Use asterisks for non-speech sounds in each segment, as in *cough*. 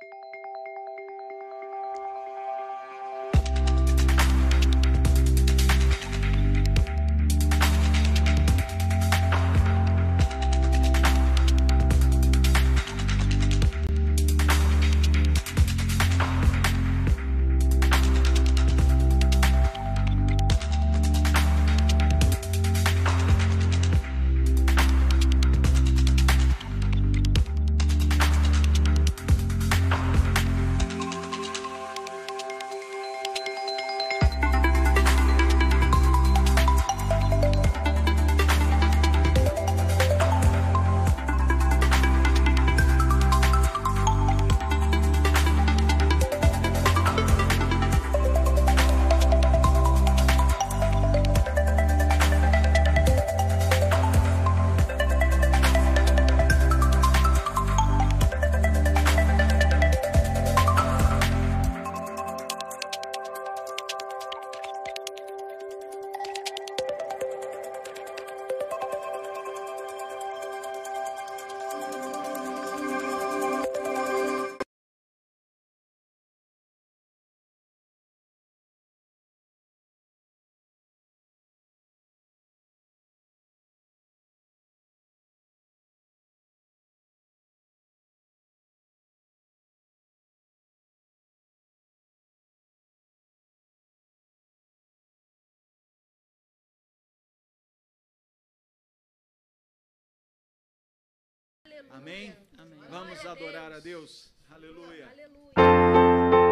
あ! Amém? Amém. Vamos adorar a Deus. Aleluia. Hey!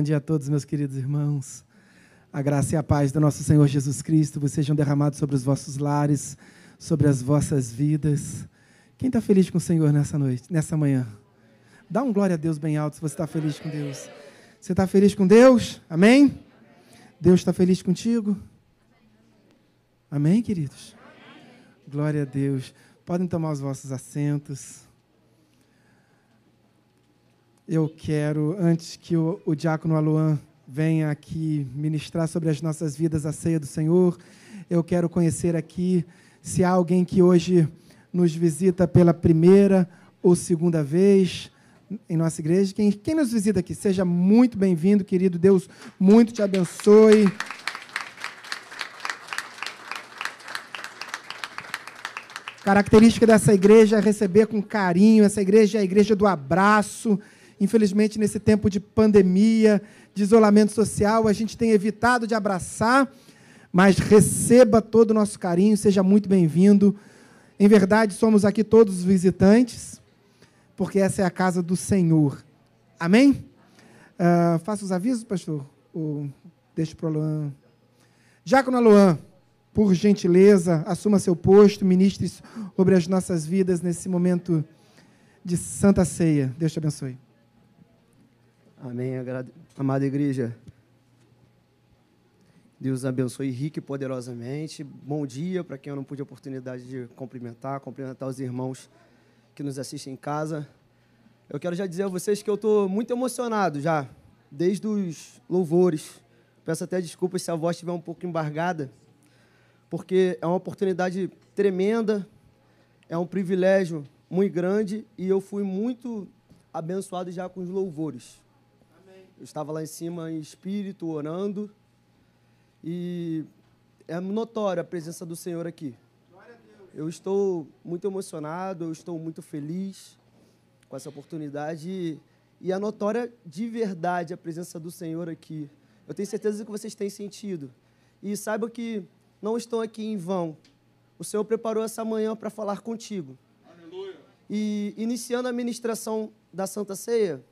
bom dia a todos, meus queridos irmãos. A graça e a paz do nosso Senhor Jesus Cristo vos sejam derramados sobre os vossos lares, sobre as vossas vidas. Quem está feliz com o Senhor nessa noite, nessa manhã? Dá um glória a Deus bem alto se você está feliz com Deus. Você está feliz com Deus? Amém? Deus está feliz contigo? Amém, queridos? Glória a Deus. Podem tomar os vossos assentos. Eu quero, antes que o, o diácono Aluan venha aqui ministrar sobre as nossas vidas a ceia do Senhor, eu quero conhecer aqui se há alguém que hoje nos visita pela primeira ou segunda vez em nossa igreja. Quem, quem nos visita aqui, seja muito bem-vindo, querido. Deus muito te abençoe. Característica dessa igreja é receber com carinho. Essa igreja é a igreja do abraço. Infelizmente, nesse tempo de pandemia, de isolamento social, a gente tem evitado de abraçar, mas receba todo o nosso carinho, seja muito bem-vindo. Em verdade, somos aqui todos visitantes, porque essa é a casa do Senhor. Amém? Uh, faça os avisos, pastor? Ou deixa para o Luan. Diácono Luan, por gentileza, assuma seu posto, ministre sobre as nossas vidas nesse momento de santa ceia. Deus te abençoe. Amém, amada igreja. Deus abençoe rique e poderosamente. Bom dia para quem eu não pude a oportunidade de cumprimentar, cumprimentar os irmãos que nos assistem em casa. Eu quero já dizer a vocês que eu estou muito emocionado já, desde os louvores. Peço até desculpas se a voz estiver um pouco embargada, porque é uma oportunidade tremenda, é um privilégio muito grande e eu fui muito abençoado já com os louvores. Eu estava lá em cima em espírito, orando. E é notória a presença do Senhor aqui. Eu estou muito emocionado, eu estou muito feliz com essa oportunidade. E é notória de verdade a presença do Senhor aqui. Eu tenho certeza que vocês têm sentido. E saiba que não estão aqui em vão. O Senhor preparou essa manhã para falar contigo. E iniciando a ministração da Santa Ceia,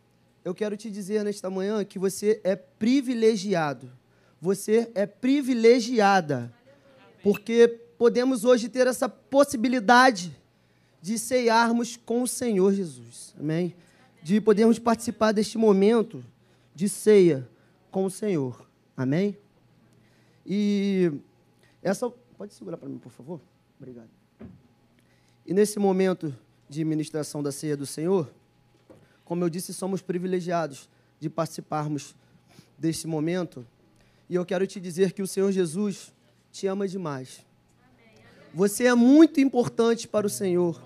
eu quero te dizer nesta manhã que você é privilegiado. Você é privilegiada. Porque podemos hoje ter essa possibilidade de ceiarmos com o Senhor Jesus. Amém? De podermos participar deste momento de ceia com o Senhor. Amém? E essa. Pode segurar para mim, por favor? Obrigado. E nesse momento de ministração da ceia do Senhor, como eu disse, somos privilegiados de participarmos deste momento. E eu quero te dizer que o Senhor Jesus te ama demais. Você é muito importante para o Senhor.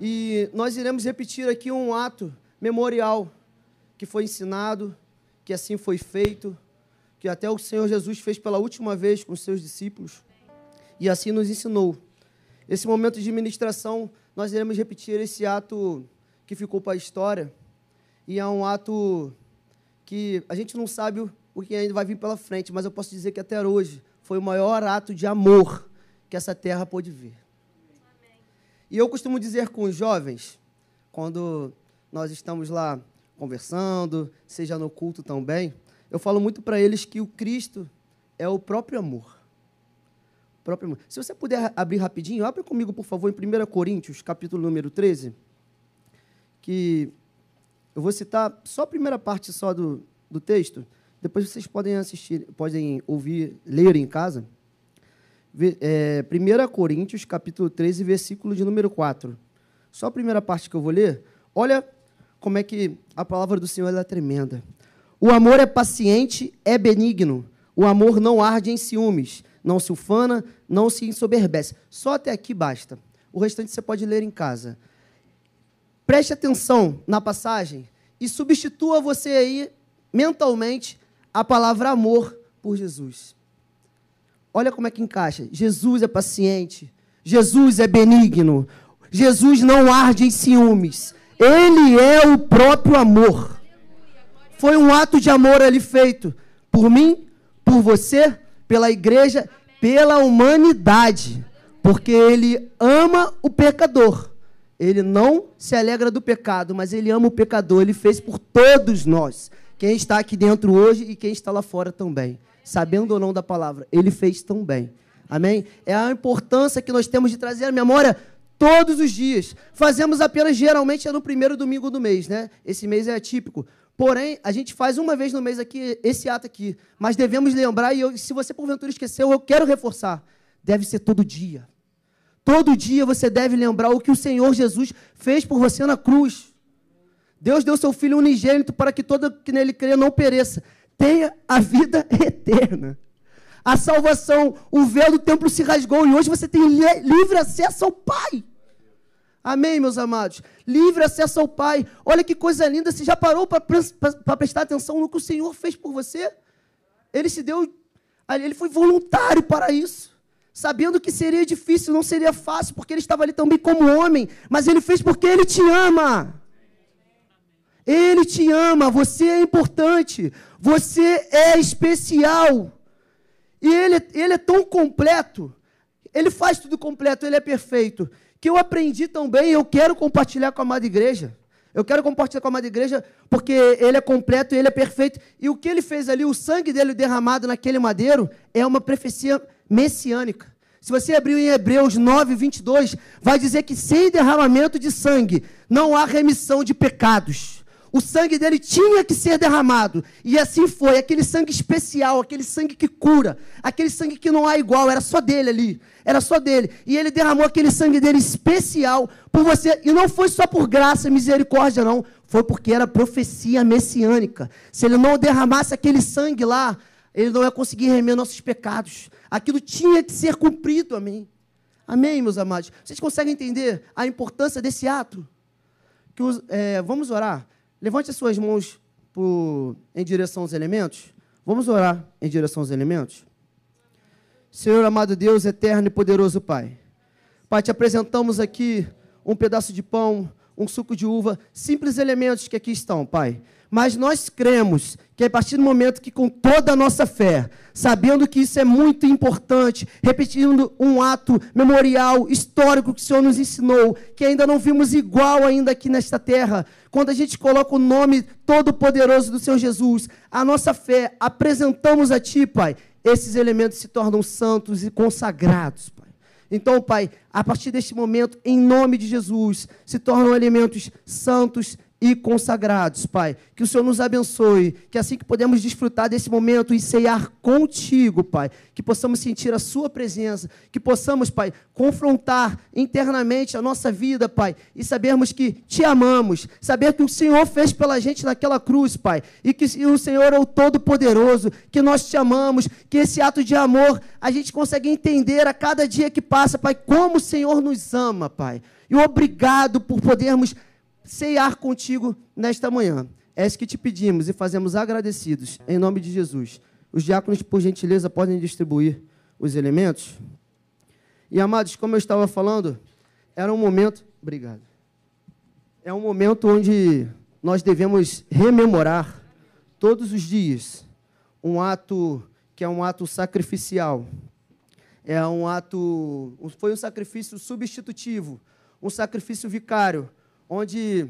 E nós iremos repetir aqui um ato memorial que foi ensinado, que assim foi feito, que até o Senhor Jesus fez pela última vez com os seus discípulos e assim nos ensinou. Esse momento de ministração, nós iremos repetir esse ato que ficou para a história e é um ato que a gente não sabe o que ainda vai vir pela frente, mas eu posso dizer que até hoje foi o maior ato de amor que essa terra pôde ver. E eu costumo dizer com os jovens, quando nós estamos lá conversando, seja no culto também, eu falo muito para eles que o Cristo é o próprio amor. O próprio amor. Se você puder abrir rapidinho, abre comigo, por favor, em 1 Coríntios, capítulo número 13, que eu vou citar só a primeira parte só do, do texto, depois vocês podem assistir, podem ouvir, ler em casa. É, 1 Coríntios, capítulo 13, versículo de número 4. Só a primeira parte que eu vou ler. Olha como é que a palavra do Senhor é tremenda. O amor é paciente, é benigno. O amor não arde em ciúmes, não se ufana, não se ensoberbece. Só até aqui basta. O restante você pode ler em casa. Preste atenção na passagem e substitua você aí mentalmente a palavra amor por Jesus. Olha como é que encaixa. Jesus é paciente, Jesus é benigno, Jesus não arde em ciúmes. Ele é o próprio amor. Foi um ato de amor ali feito por mim, por você, pela igreja, pela humanidade, porque ele ama o pecador. Ele não se alegra do pecado, mas ele ama o pecador. Ele fez por todos nós. Quem está aqui dentro hoje e quem está lá fora também. Sabendo ou não da palavra, ele fez tão bem. Amém? É a importância que nós temos de trazer a memória todos os dias. Fazemos apenas, geralmente, é no primeiro domingo do mês, né? Esse mês é atípico. Porém, a gente faz uma vez no mês aqui, esse ato aqui. Mas devemos lembrar, e eu, se você porventura esqueceu, eu quero reforçar. Deve ser todo dia. Todo dia você deve lembrar o que o Senhor Jesus fez por você na cruz. Deus deu seu Filho unigênito para que todo que nele crê não pereça, tenha a vida *laughs* eterna. A salvação, o véu do templo se rasgou e hoje você tem livre acesso ao Pai. Amém, meus amados? Livre acesso ao Pai. Olha que coisa linda. Você já parou para prestar atenção no que o Senhor fez por você? Ele se deu, ele foi voluntário para isso sabendo que seria difícil, não seria fácil, porque ele estava ali também como homem, mas ele fez porque ele te ama. Ele te ama, você é importante, você é especial. E ele, ele é tão completo, ele faz tudo completo, ele é perfeito, que eu aprendi também, eu quero compartilhar com a amada igreja. Eu quero compartilhar com a amada igreja porque ele é completo, ele é perfeito. E o que ele fez ali, o sangue dele derramado naquele madeiro, é uma profecia messiânica. Se você abrir em Hebreus 9, 22, vai dizer que sem derramamento de sangue não há remissão de pecados. O sangue dele tinha que ser derramado. E assim foi. Aquele sangue especial, aquele sangue que cura, aquele sangue que não há igual, era só dele ali. Era só dele. E ele derramou aquele sangue dele especial por você. E não foi só por graça e misericórdia, não. Foi porque era profecia messiânica. Se ele não derramasse aquele sangue lá, ele não ia conseguir remer nossos pecados. Aquilo tinha que ser cumprido, amém. Amém, meus amados. Vocês conseguem entender a importância desse ato? Que é, vamos orar. Levante as suas mãos por, em direção aos elementos. Vamos orar em direção aos elementos. Senhor amado Deus, eterno e poderoso Pai. Pai, te apresentamos aqui um pedaço de pão, um suco de uva, simples elementos que aqui estão, Pai. Mas nós cremos que a partir do momento que, com toda a nossa fé, sabendo que isso é muito importante, repetindo um ato memorial, histórico que o Senhor nos ensinou, que ainda não vimos igual ainda aqui nesta terra, quando a gente coloca o nome todo-poderoso do Senhor Jesus, a nossa fé, apresentamos a Ti, Pai, esses elementos se tornam santos e consagrados, Pai. Então, Pai, a partir deste momento, em nome de Jesus, se tornam elementos santos e consagrados, Pai. Que o Senhor nos abençoe, que assim que podemos desfrutar desse momento e ceiar contigo, Pai, que possamos sentir a Sua presença, que possamos, Pai, confrontar internamente a nossa vida, Pai, e sabermos que te amamos, saber que o Senhor fez pela gente naquela cruz, Pai, e que o Senhor é o Todo-Poderoso, que nós te amamos, que esse ato de amor a gente consegue entender a cada dia que passa, Pai, como o Senhor nos ama, Pai. E obrigado por podermos ceiar contigo nesta manhã. É isso que te pedimos e fazemos agradecidos, em nome de Jesus. Os diáconos, por gentileza, podem distribuir os elementos. E amados, como eu estava falando, era um momento. Obrigado. É um momento onde nós devemos rememorar todos os dias um ato que é um ato sacrificial. É um ato. Foi um sacrifício substitutivo, um sacrifício vicário onde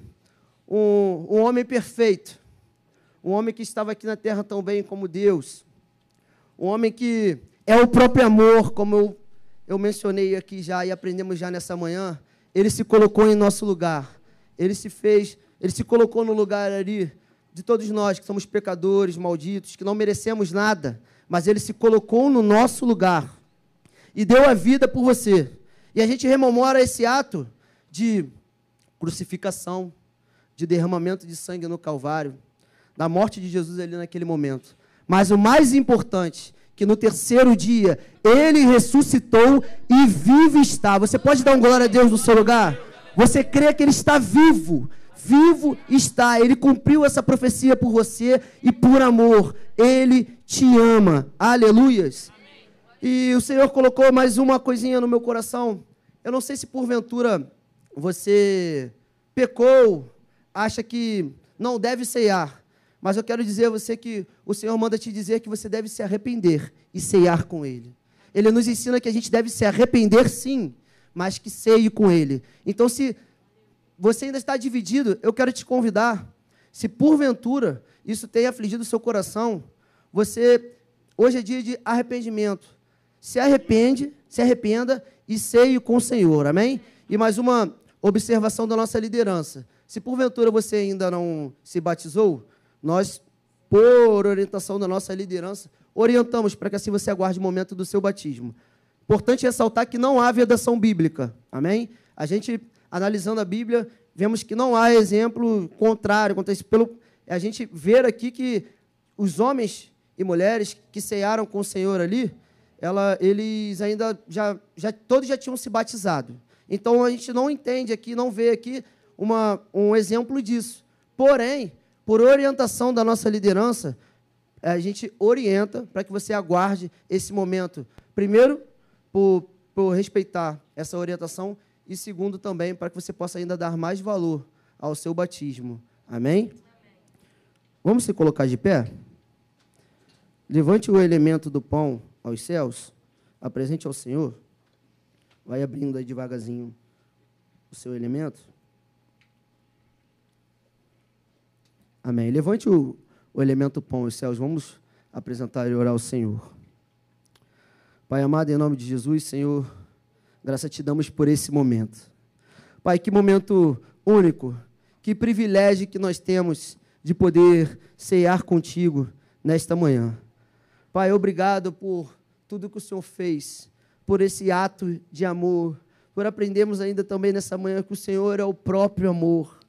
um, um homem perfeito, um homem que estava aqui na terra tão bem como Deus, um homem que é o próprio amor, como eu, eu mencionei aqui já e aprendemos já nessa manhã, ele se colocou em nosso lugar, ele se fez, ele se colocou no lugar ali de todos nós que somos pecadores, malditos, que não merecemos nada, mas ele se colocou no nosso lugar e deu a vida por você. E a gente rememora esse ato de crucificação, de derramamento de sangue no Calvário, da morte de Jesus ali naquele momento. Mas o mais importante, que no terceiro dia ele ressuscitou e vivo está. Você pode dar um glória a Deus no seu lugar? Você crê que ele está vivo? Vivo está. Ele cumpriu essa profecia por você e por amor. Ele te ama. Aleluias. E o Senhor colocou mais uma coisinha no meu coração. Eu não sei se porventura você pecou, acha que não deve ceiar. Mas eu quero dizer a você que o Senhor manda te dizer que você deve se arrepender e ceiar com Ele. Ele nos ensina que a gente deve se arrepender sim, mas que ceie com Ele. Então, se você ainda está dividido, eu quero te convidar. Se porventura isso tem afligido o seu coração, você hoje é dia de arrependimento. Se arrepende, se arrependa e ceie com o Senhor. Amém? E mais uma observação da nossa liderança. Se porventura você ainda não se batizou, nós, por orientação da nossa liderança, orientamos para que assim você aguarde o momento do seu batismo. Importante ressaltar que não há vedação bíblica. Amém? A gente, analisando a Bíblia, vemos que não há exemplo contrário. Pelo, a gente ver aqui que os homens e mulheres que cearam com o Senhor ali, ela, eles ainda já, já todos já tinham se batizado. Então a gente não entende aqui, não vê aqui uma, um exemplo disso. Porém, por orientação da nossa liderança, a gente orienta para que você aguarde esse momento. Primeiro, por, por respeitar essa orientação, e segundo, também, para que você possa ainda dar mais valor ao seu batismo. Amém? Vamos se colocar de pé? Levante o elemento do pão aos céus, apresente ao Senhor. Vai abrindo aí devagarzinho o seu elemento. Amém. Levante o, o elemento pão os céus. Vamos apresentar e orar ao Senhor. Pai amado, em nome de Jesus, Senhor, graça te damos por esse momento. Pai, que momento único, que privilégio que nós temos de poder cear contigo nesta manhã. Pai, obrigado por tudo que o Senhor fez por esse ato de amor, por aprendermos ainda também nessa manhã que o Senhor é o próprio amor.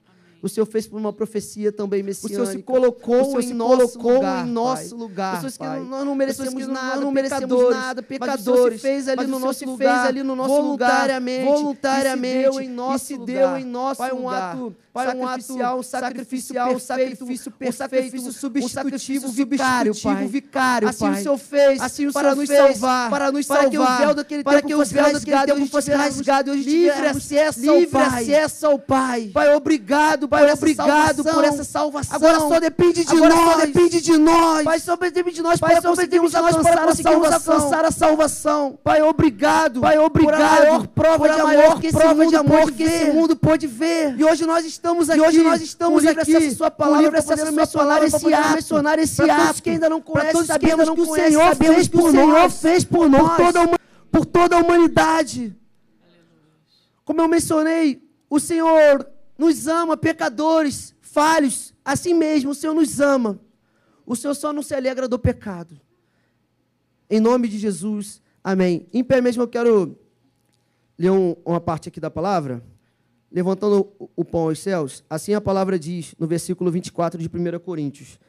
O Senhor fez por uma profecia também messiânica. O Senhor se colocou, o Senhor se em, nosso colocou lugar, em nosso lugar. Pessoas que nós não merecemos nada, não merecemos nada, pecadores. fez ali no nosso lugar, fez ali no nosso voluntariamente, lugar, voluntariamente, e se deu em nosso, e se deu em nosso Pai, um ato Pai, um sacrificial, um sacrificial, um sacrifício perfeito, um sacrifício substitutivo, vicário, Pai. vicário, Assim o Senhor fez, assim o para nos salvar, para nos salvar, para que o véu daquele para que o véu daquele tempo fosse rasgado, hoje livre acesso, livre acesso ao Pai. Pai, obrigado, Pai, obrigado por essa salvação. Agora só depende de nós, só depende de nós. Pai, só depende de nós para conseguirmos alcançar a salvação. alcançar a salvação. Pai, obrigado. Pai, obrigado. Por a maior prova de amor que esse mundo pode ver. E hoje nós estamos aqui. E hoje nós estamos aqui. Essa sua palavra, para poder mencionar esse ato. Mencionar esse. Para todos que ainda não conhecem, todos sabemos que, que o Senhor fez por nós. fez por nós. Por por toda a humanidade. Como eu mencionei, o Senhor nos ama, pecadores, falhos, assim mesmo, o Senhor nos ama. O Senhor só não se alegra do pecado. Em nome de Jesus, amém. Em pé mesmo eu quero ler um- uma parte aqui da palavra. Levantando o- o pão aos céus, assim a palavra diz no versículo 24 de 1 Coríntios.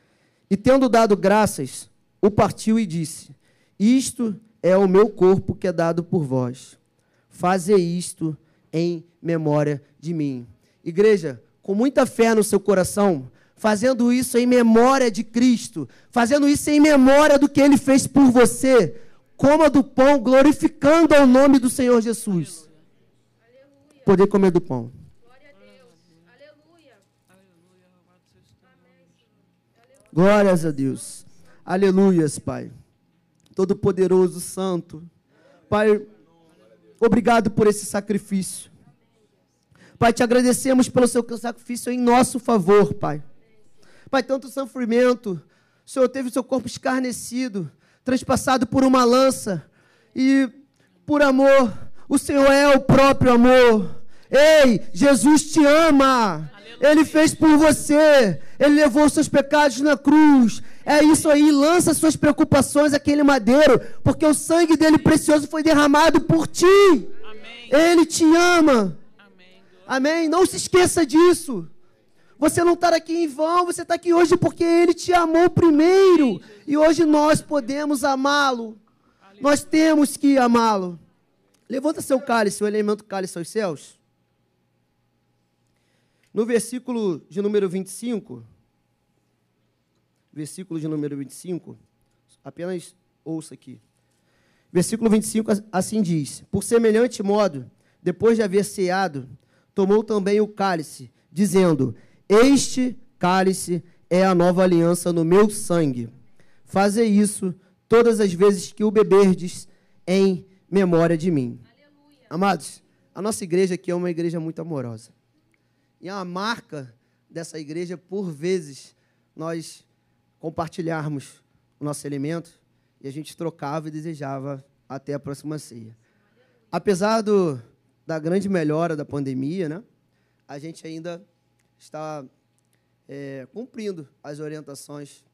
E tendo dado graças, o partiu e disse: Isto é o meu corpo que é dado por vós. Faze isto em memória de mim. Igreja, com muita fé no seu coração, fazendo isso em memória de Cristo, fazendo isso em memória do que ele fez por você, coma do pão, glorificando ao nome do Senhor Jesus. Poder comer do pão. Glória a Deus. Aleluia. Glórias a Deus. Aleluias, Pai. Todo-Poderoso, Santo. Pai, obrigado por esse sacrifício. Pai, te agradecemos pelo seu sacrifício em nosso favor, Pai. Pai, tanto sofrimento, o Senhor teve o seu corpo escarnecido, transpassado por uma lança, e por amor, o Senhor é o próprio amor. Ei, Jesus te ama. Ele fez por você. Ele levou os seus pecados na cruz. É isso aí, lança suas preocupações àquele madeiro, porque o sangue dele precioso foi derramado por ti. Amém. Ele te ama. Amém. Não se esqueça disso. Você não está aqui em vão, você está aqui hoje porque Ele te amou primeiro. E hoje nós podemos amá-lo. Nós temos que amá-lo. Levanta seu cálice, o elemento cálice aos céus. No versículo de número 25, versículo de número 25, apenas ouça aqui. Versículo 25 assim diz: Por semelhante modo, depois de haver ceado, tomou também o cálice, dizendo: Este cálice é a nova aliança no meu sangue. Fazei isso todas as vezes que o beberdes em memória de mim. Amados, a nossa igreja aqui é uma igreja muito amorosa. E a marca dessa igreja, por vezes, nós compartilharmos o nosso alimento e a gente trocava e desejava até a próxima ceia. Apesar do, da grande melhora da pandemia, né, a gente ainda está é, cumprindo as orientações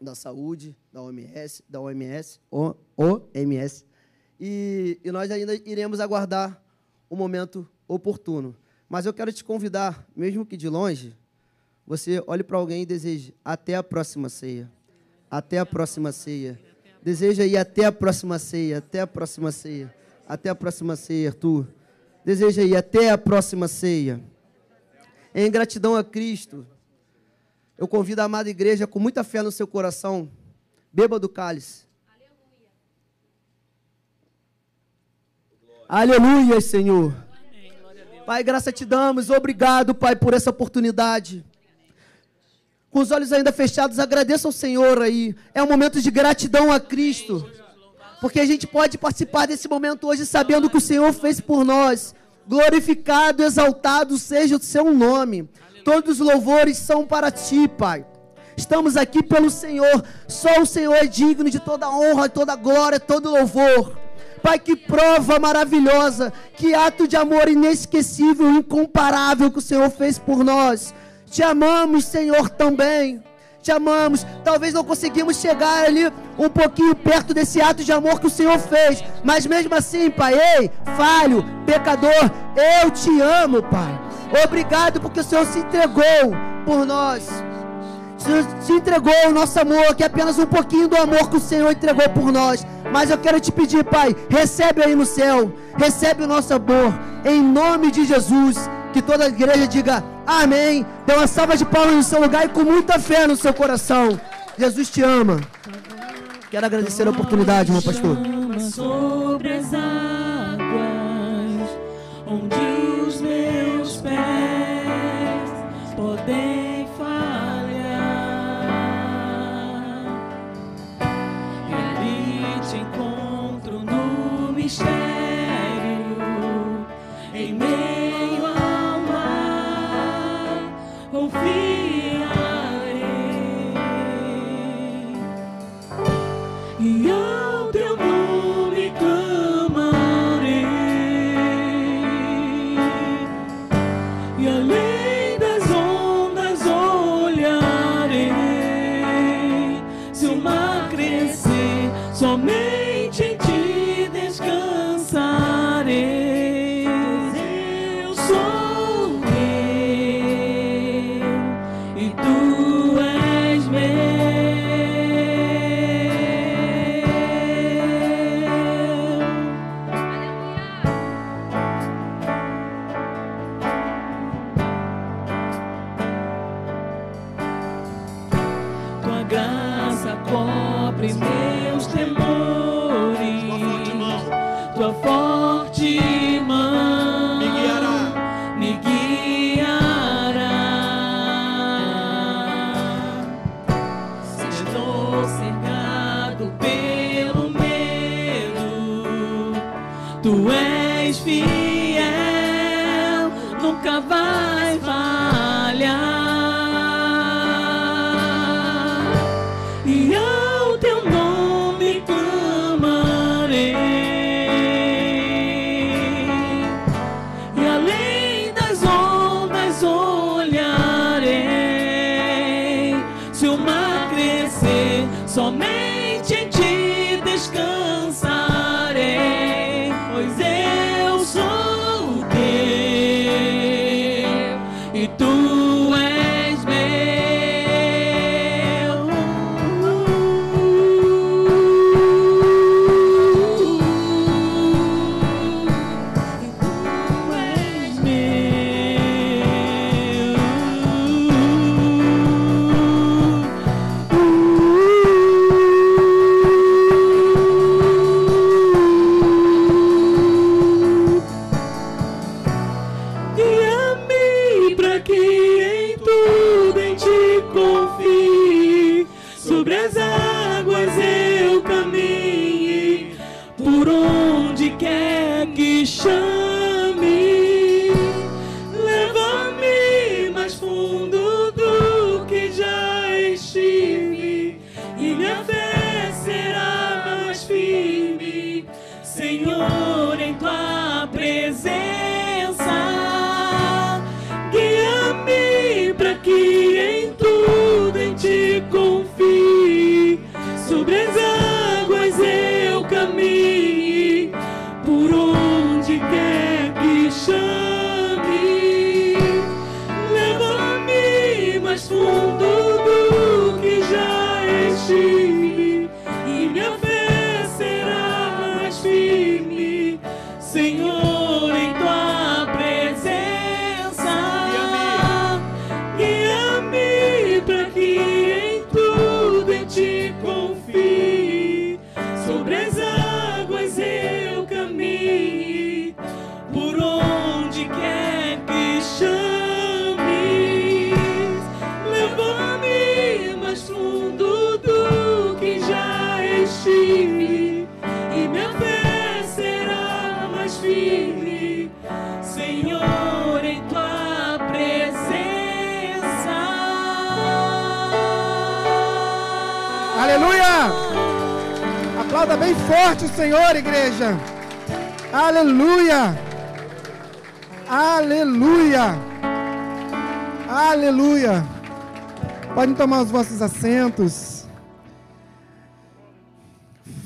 da saúde, da OMS, da OMS, O- OMS, e, e nós ainda iremos aguardar o momento oportuno. Mas eu quero te convidar, mesmo que de longe, você olhe para alguém e deseje até a próxima ceia. Até a próxima ceia. Deseja ir até a próxima ceia, até a próxima ceia. Até a próxima ceia, Arthur. Deseja ir até a próxima ceia. Em gratidão a Cristo, eu convido a amada igreja com muita fé no seu coração, beba do cálice. Aleluia, Senhor. Pai, graça te damos. Obrigado, Pai, por essa oportunidade. Com os olhos ainda fechados, agradeça ao Senhor aí. É um momento de gratidão a Cristo. Porque a gente pode participar desse momento hoje sabendo que o Senhor fez por nós. Glorificado, exaltado seja o seu nome. Todos os louvores são para ti, Pai. Estamos aqui pelo Senhor. Só o Senhor é digno de toda honra, toda glória, todo louvor. Pai, que prova maravilhosa, que ato de amor inesquecível, incomparável que o Senhor fez por nós. Te amamos, Senhor, também. Te amamos. Talvez não conseguimos chegar ali um pouquinho perto desse ato de amor que o Senhor fez. Mas mesmo assim, Pai, ei, falho, pecador, eu te amo, Pai. Obrigado porque o Senhor se entregou por nós. Se entregou o nosso amor, que é apenas um pouquinho do amor que o Senhor entregou por nós. Mas eu quero te pedir, Pai, recebe aí no céu, recebe o nosso amor, em nome de Jesus. Que toda a igreja diga amém. Dê uma salva de palmas no seu lugar e com muita fé no seu coração. Jesus te ama. Quero agradecer a oportunidade, meu pastor. Sobre as águas, onde os meus pés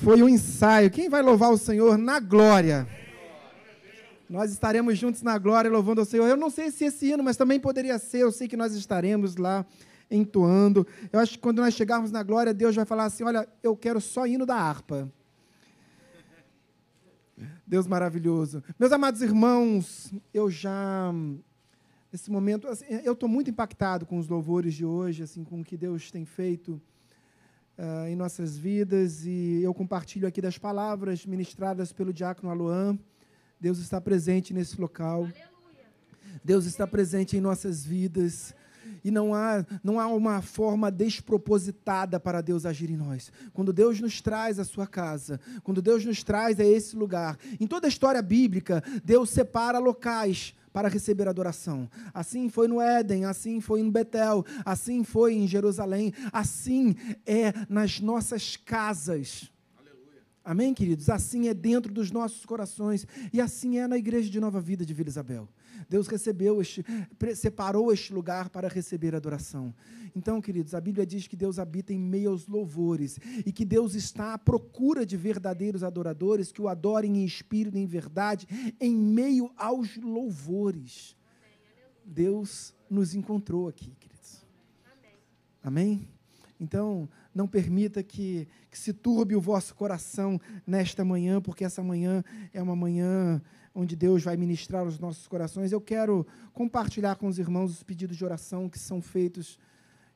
Foi um ensaio. Quem vai louvar o Senhor na glória? Nós estaremos juntos na glória louvando ao Senhor. Eu não sei se esse hino, mas também poderia ser. Eu sei que nós estaremos lá entoando. Eu acho que quando nós chegarmos na glória, Deus vai falar assim: Olha, eu quero só hino da harpa. Deus maravilhoso. Meus amados irmãos, eu já nesse momento, assim, eu estou muito impactado com os louvores de hoje, assim, com o que Deus tem feito ah, em nossas vidas e eu compartilho aqui das palavras ministradas pelo diácono Aloan. Deus está presente nesse local. Deus está presente em nossas vidas. E não há, não há uma forma despropositada para Deus agir em nós. Quando Deus nos traz à sua casa, quando Deus nos traz a esse lugar, em toda a história bíblica, Deus separa locais para receber adoração. Assim foi no Éden, assim foi em Betel, assim foi em Jerusalém, assim é nas nossas casas. Amém, queridos? Assim é dentro dos nossos corações e assim é na igreja de Nova Vida de Vila Isabel. Deus recebeu este, separou este lugar para receber adoração. Então, queridos, a Bíblia diz que Deus habita em meio aos louvores e que Deus está à procura de verdadeiros adoradores que o adorem em espírito e em verdade, em meio aos louvores. Deus nos encontrou aqui, queridos. Amém? Então, não permita que, que se turbe o vosso coração nesta manhã, porque essa manhã é uma manhã onde Deus vai ministrar os nossos corações. Eu quero compartilhar com os irmãos os pedidos de oração que são feitos,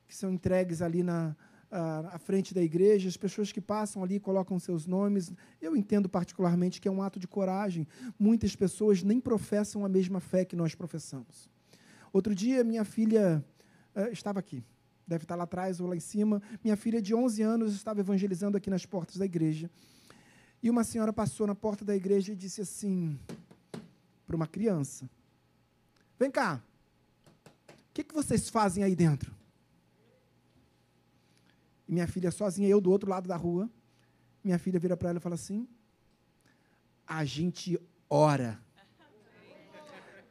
que são entregues ali na à frente da igreja, as pessoas que passam ali colocam seus nomes. Eu entendo particularmente que é um ato de coragem. Muitas pessoas nem professam a mesma fé que nós professamos. Outro dia, minha filha eh, estava aqui, deve estar lá atrás ou lá em cima. Minha filha de 11 anos estava evangelizando aqui nas portas da igreja. E uma senhora passou na porta da igreja e disse assim para uma criança: Vem cá, o que, que vocês fazem aí dentro? E minha filha sozinha, eu do outro lado da rua. Minha filha vira para ela e fala assim: A gente ora.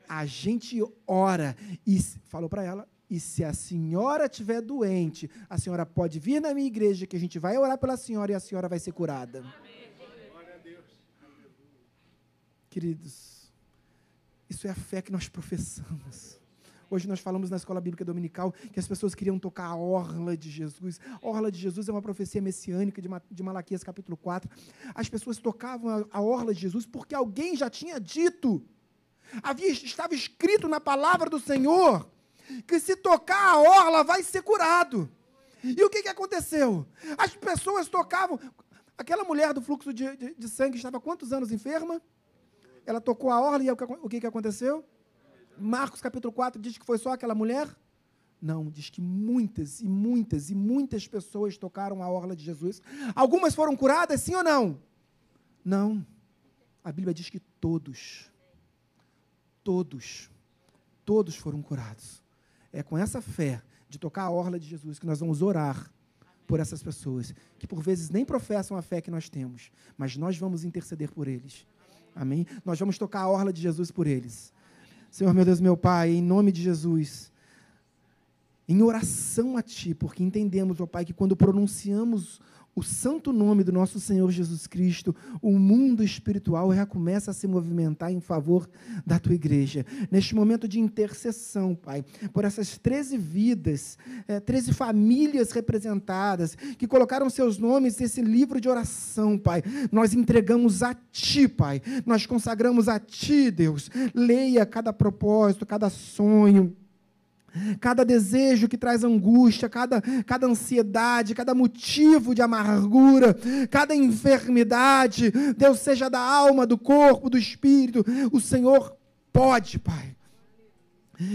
A gente ora. E falou para ela: E se a senhora estiver doente, a senhora pode vir na minha igreja que a gente vai orar pela senhora e a senhora vai ser curada. Queridos, isso é a fé que nós professamos. Hoje nós falamos na escola bíblica dominical que as pessoas queriam tocar a orla de Jesus. A orla de Jesus é uma profecia messiânica de Ma- de Malaquias capítulo 4. As pessoas tocavam a- a orla de Jesus porque alguém já tinha dito. Havia, estava escrito na palavra do Senhor que se tocar a orla vai ser curado. E o que, que aconteceu? As pessoas tocavam. Aquela mulher do fluxo de, de- de sangue estava quantos anos enferma? Ela tocou a orla e o que, o que, que aconteceu? Marcos capítulo 4 diz que foi só aquela mulher? Não, diz que muitas e muitas e muitas pessoas tocaram a orla de Jesus. Algumas foram curadas, sim ou não? Não. A Bíblia diz que todos, todos, todos foram curados. É com essa fé de tocar a orla de Jesus que nós vamos orar por essas pessoas, que por vezes nem professam a fé que nós temos, mas nós vamos interceder por eles. Amém? Nós vamos tocar a orla de Jesus por eles. Senhor, meu Deus, meu Pai, em nome de Jesus, em oração a Ti, porque entendemos, ó Pai, que quando pronunciamos o santo nome do nosso Senhor Jesus Cristo, o mundo espiritual já começa a se movimentar em favor da Tua igreja. Neste momento de intercessão, Pai, por essas 13 vidas, eh, 13 famílias representadas, que colocaram seus nomes nesse livro de oração, Pai, nós entregamos a Ti, Pai, nós consagramos a Ti, Deus. Leia cada propósito, cada sonho, cada desejo que traz angústia, cada, cada ansiedade, cada motivo de amargura, cada enfermidade, Deus seja da alma, do corpo, do espírito, o Senhor pode, Pai.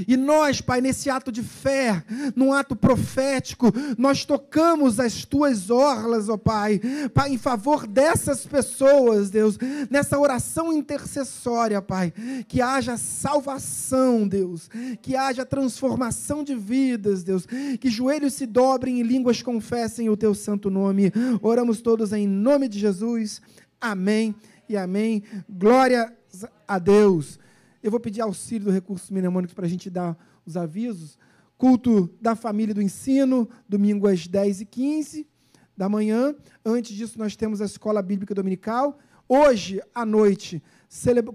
E nós, Pai, nesse ato de fé, num ato profético, nós tocamos as tuas orlas, ó Pai, Pai, em favor dessas pessoas, Deus, nessa oração intercessória, Pai, que haja salvação, Deus, que haja transformação de vidas, Deus, que joelhos se dobrem e línguas confessem o teu santo nome. Oramos todos em nome de Jesus. Amém e amém. Glória a Deus. Eu vou pedir auxílio do Recursos Mnemônicos para a gente dar os avisos. Culto da família do ensino, domingo às 10h15 da manhã. Antes disso, nós temos a Escola Bíblica Dominical. Hoje, à noite,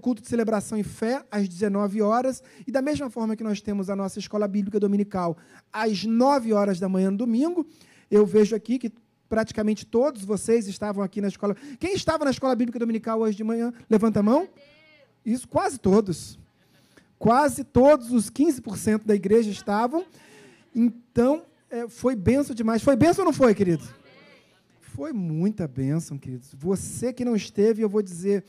culto de celebração e fé, às 19 horas. E da mesma forma que nós temos a nossa Escola Bíblica Dominical, às 9 horas da manhã no domingo, eu vejo aqui que praticamente todos vocês estavam aqui na escola. Quem estava na Escola Bíblica Dominical hoje de manhã? Levanta a mão. Isso, quase todos. Quase todos os 15% da igreja estavam. Então, é, foi benção demais. Foi benção ou não foi, querido? Foi muita bênção, queridos. Você que não esteve, eu vou dizer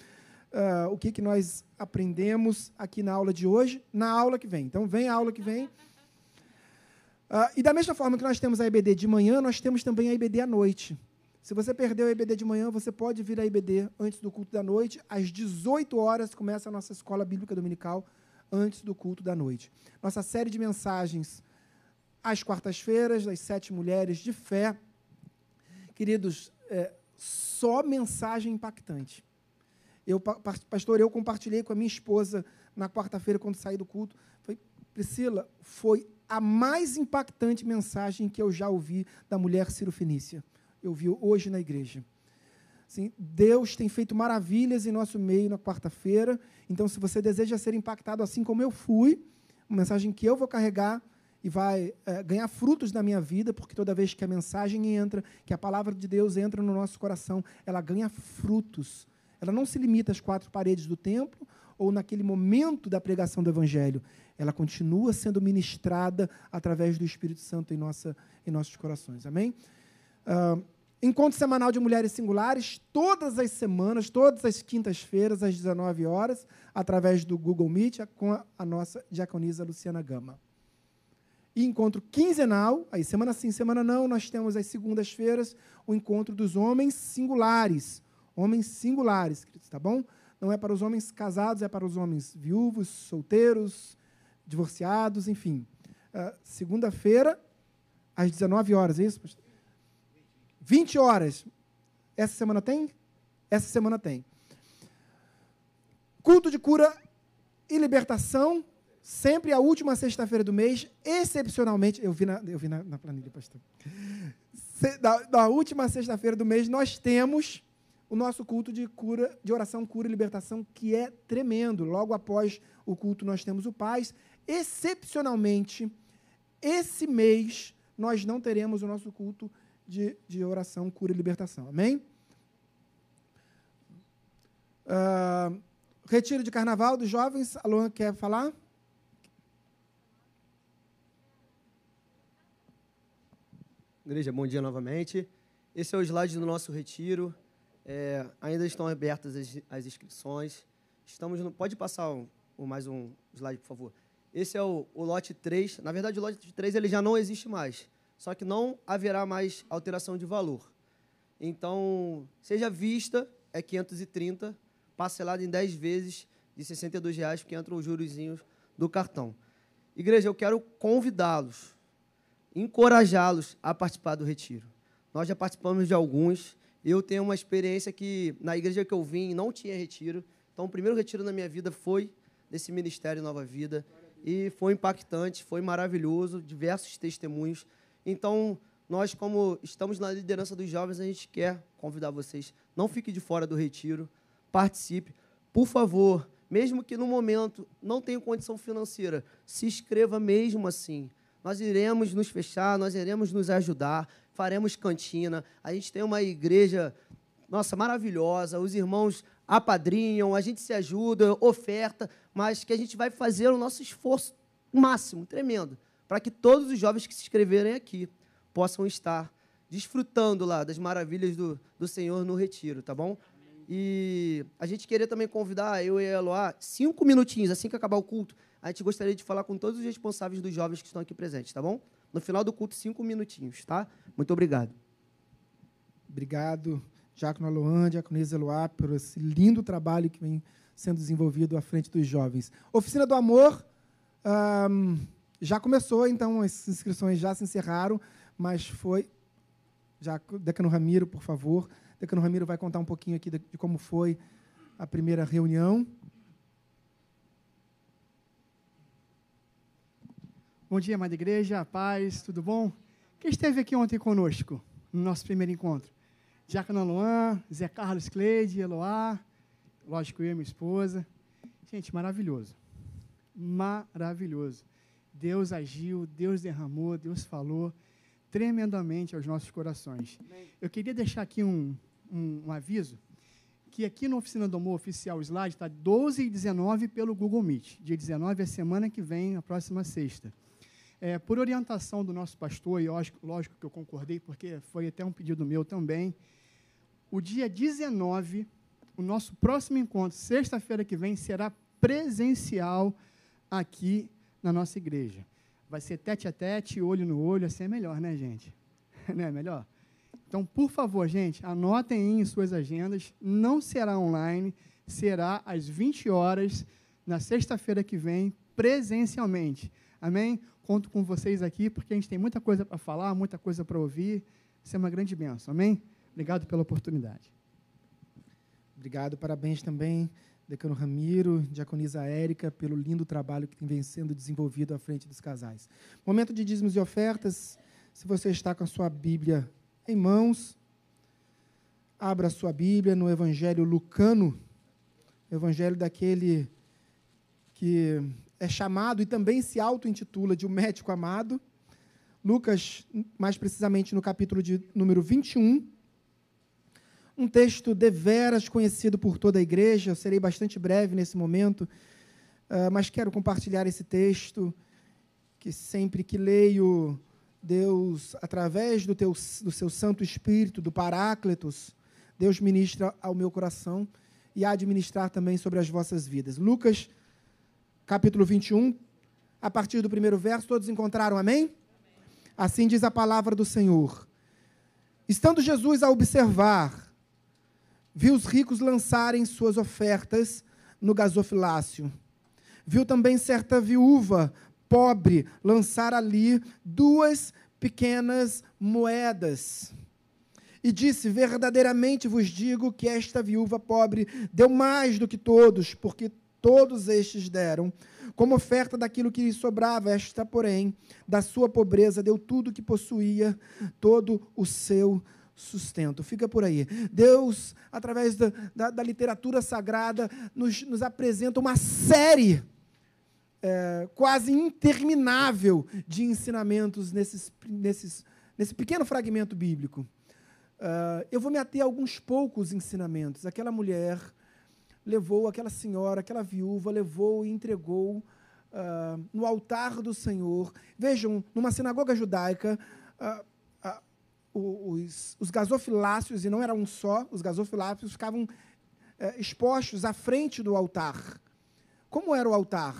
ah, o que, que nós aprendemos aqui na aula de hoje, na aula que vem. Então, vem a aula que vem. Ah, e da mesma forma que nós temos a IBD de manhã, nós temos também a IBD à noite. Se você perdeu a IBD de manhã, você pode vir à IBD antes do culto da noite. Às 18 horas começa a nossa escola bíblica dominical, antes do culto da noite. Nossa série de mensagens às quartas-feiras, das sete mulheres de fé. Queridos, é, só mensagem impactante. Eu, pa- pa- pastor, eu compartilhei com a minha esposa na quarta-feira, quando saí do culto. Falei, Priscila, foi a mais impactante mensagem que eu já ouvi da mulher Ciro Fenícia. Eu vi hoje na igreja. Assim, Deus tem feito maravilhas em nosso meio na quarta-feira. Então, se você deseja ser impactado assim como eu fui, uma mensagem que eu vou carregar e vai eh, ganhar frutos na minha vida, porque toda vez que a mensagem entra, que a palavra de Deus entra no nosso coração, ela ganha frutos. Ela não se limita às quatro paredes do templo ou naquele momento da pregação do Evangelho. Ela continua sendo ministrada através do Espírito Santo em, nossa, em nossos corações. Amém? Ah, encontro semanal de mulheres singulares, todas as semanas, todas as quintas-feiras, às 19 horas, através do Google Meet, com a, nossa diaconisa Luciana Gama. E encontro quinzenal, aí semana sim, semana não, nós temos às segundas-feiras o encontro dos homens singulares. Homens singulares, tá bom? Não é para os homens casados, é para os homens viúvos, solteiros, divorciados, enfim. Ah, Segunda-feira, às 19 horas, é isso? pastor? 20 horas. Essa semana tem? Essa semana tem. Culto de cura e libertação, sempre a última sexta-feira do mês, excepcionalmente. Eu vi na, eu vi na, na planilha, pastor. Na, na última sexta-feira do mês, nós temos o nosso culto de cura, de oração, cura e libertação, que é tremendo. Logo após o culto, nós temos o Paz. Excepcionalmente, esse mês, nós não teremos o nosso culto de, de oração, cura e libertação. Amém? Ah, retiro de carnaval dos jovens. A Luan quer falar? Igreja, bom dia novamente. Esse é o slide do nosso retiro. É, ainda estão abertas as, as inscrições. Estamos no, pode passar um, um- mais um slide, por favor. Esse é o, o lote 3. Na verdade, o lote 3 ele já não existe mais. Só que não haverá mais alteração de valor. Então, seja vista, é 530, parcelado em 10 vezes de 62 reais, porque entram os jurozinhos do cartão. Igreja, eu quero convidá-los encorajá-los a participar do retiro. Nós já participamos de alguns. Eu tenho uma experiência que na igreja que eu vim não tinha retiro. Então, o primeiro retiro na minha vida foi desse ministério Nova Vida e foi impactante, foi maravilhoso, diversos testemunhos. Então, nós como estamos na liderança dos jovens, a gente quer convidar vocês. Não fique de fora do retiro, participe. Por favor, mesmo que no momento não tenha condição financeira, se inscreva mesmo assim. Nós iremos nos fechar, nós iremos nos ajudar, faremos cantina. A gente tem uma igreja, nossa, maravilhosa. Os irmãos apadrinham, a gente se ajuda, oferta, mas que a gente vai fazer o nosso esforço máximo, tremendo, para que todos os jovens que se inscreverem aqui possam estar desfrutando lá das maravilhas do, do Senhor no retiro, tá bom? E a gente queria também convidar, eu e a Eloá, cinco minutinhos, assim que acabar o culto, a gente gostaria de falar com todos os responsáveis dos jovens que estão aqui presentes, tá bom? No final do culto, cinco minutinhos, tá? Muito obrigado. Obrigado, Diácono Aloan, Diaconisa Eloá, por esse lindo trabalho que vem sendo desenvolvido à frente dos jovens. Oficina do Amor já começou, então as inscrições já se encerraram, mas foi. Já, Decano Ramiro, por favor. Decano Ramiro vai contar um pouquinho aqui de, de como foi a primeira reunião. Bom dia, amada igreja, paz, tudo bom? Quem esteve aqui ontem conosco, no nosso primeiro encontro? Diácono Luan, Zé Carlos Cleide, Eloá, lógico, eu e minha esposa. Gente, maravilhoso. Maravilhoso. Deus agiu, Deus derramou, Deus falou tremendamente aos nossos corações. Eu queria deixar aqui um, um, um aviso, que aqui na Oficina do Amor Oficial Slide está 12 e 19 pelo Google Meet. Dia 19 é semana que vem, a próxima sexta. É, por orientação do nosso pastor, e lógico, lógico que eu concordei, porque foi até um pedido meu também, o dia 19, o nosso próximo encontro, sexta-feira que vem, será presencial aqui na nossa igreja. Vai ser tete a tete, olho no olho, assim é melhor, né, gente? *laughs* Não é melhor? Então, por favor, gente, anotem aí em suas agendas. Não será online, será às 20 horas, na sexta-feira que vem, presencialmente. Amém? Conto com vocês aqui, porque a gente tem muita coisa para falar, muita coisa para ouvir. Isso é uma grande bênção. Amém? Obrigado pela oportunidade. Obrigado, parabéns também, Decano Ramiro, Diaconisa Érica, pelo lindo trabalho que vem sendo desenvolvido à frente dos casais. Momento de dízimos e ofertas. Se você está com a sua Bíblia em mãos, abra a sua Bíblia no Evangelho Lucano, Evangelho daquele que é chamado e também se auto-intitula de o médico amado. Lucas, mais precisamente no capítulo de número 21. Um texto deveras conhecido por toda a igreja. Eu serei bastante breve nesse momento, ah, mas quero compartilhar esse texto que sempre que leio, Deus, através do, teu, do seu Santo Espírito, do Paráclitos, Deus ministra ao meu coração e há de ministrar também sobre as vossas vidas. Lucas, capítulo 21, a partir do primeiro verso, todos encontraram, amém? Assim diz a palavra do Senhor. Estando Jesus a observar, viu os ricos lançarem suas ofertas no gasofilácio. Viu também certa viúva pobre lançar ali duas pequenas moedas. E disse: Verdadeiramente vos digo que esta viúva pobre deu mais do que todos, porque todos estes deram. Como oferta daquilo que lhe sobrava, esta, porém, da sua pobreza, deu tudo o que possuía, todo o seu sustento. Fica por aí. Deus, através da, da, da literatura sagrada, nos, nos apresenta uma série é, quase interminável de ensinamentos nesses, nesses, nesse pequeno fragmento bíblico. Uh, eu vou me ater a alguns poucos ensinamentos. Aquela mulher levou, aquela senhora, aquela viúva levou e entregou uh, no altar do Senhor. Vejam, numa sinagoga judaica, uh, os, os gasofiláceos, e não era um só, os gasofiláceos ficavam eh, expostos à frente do altar. Como era o altar?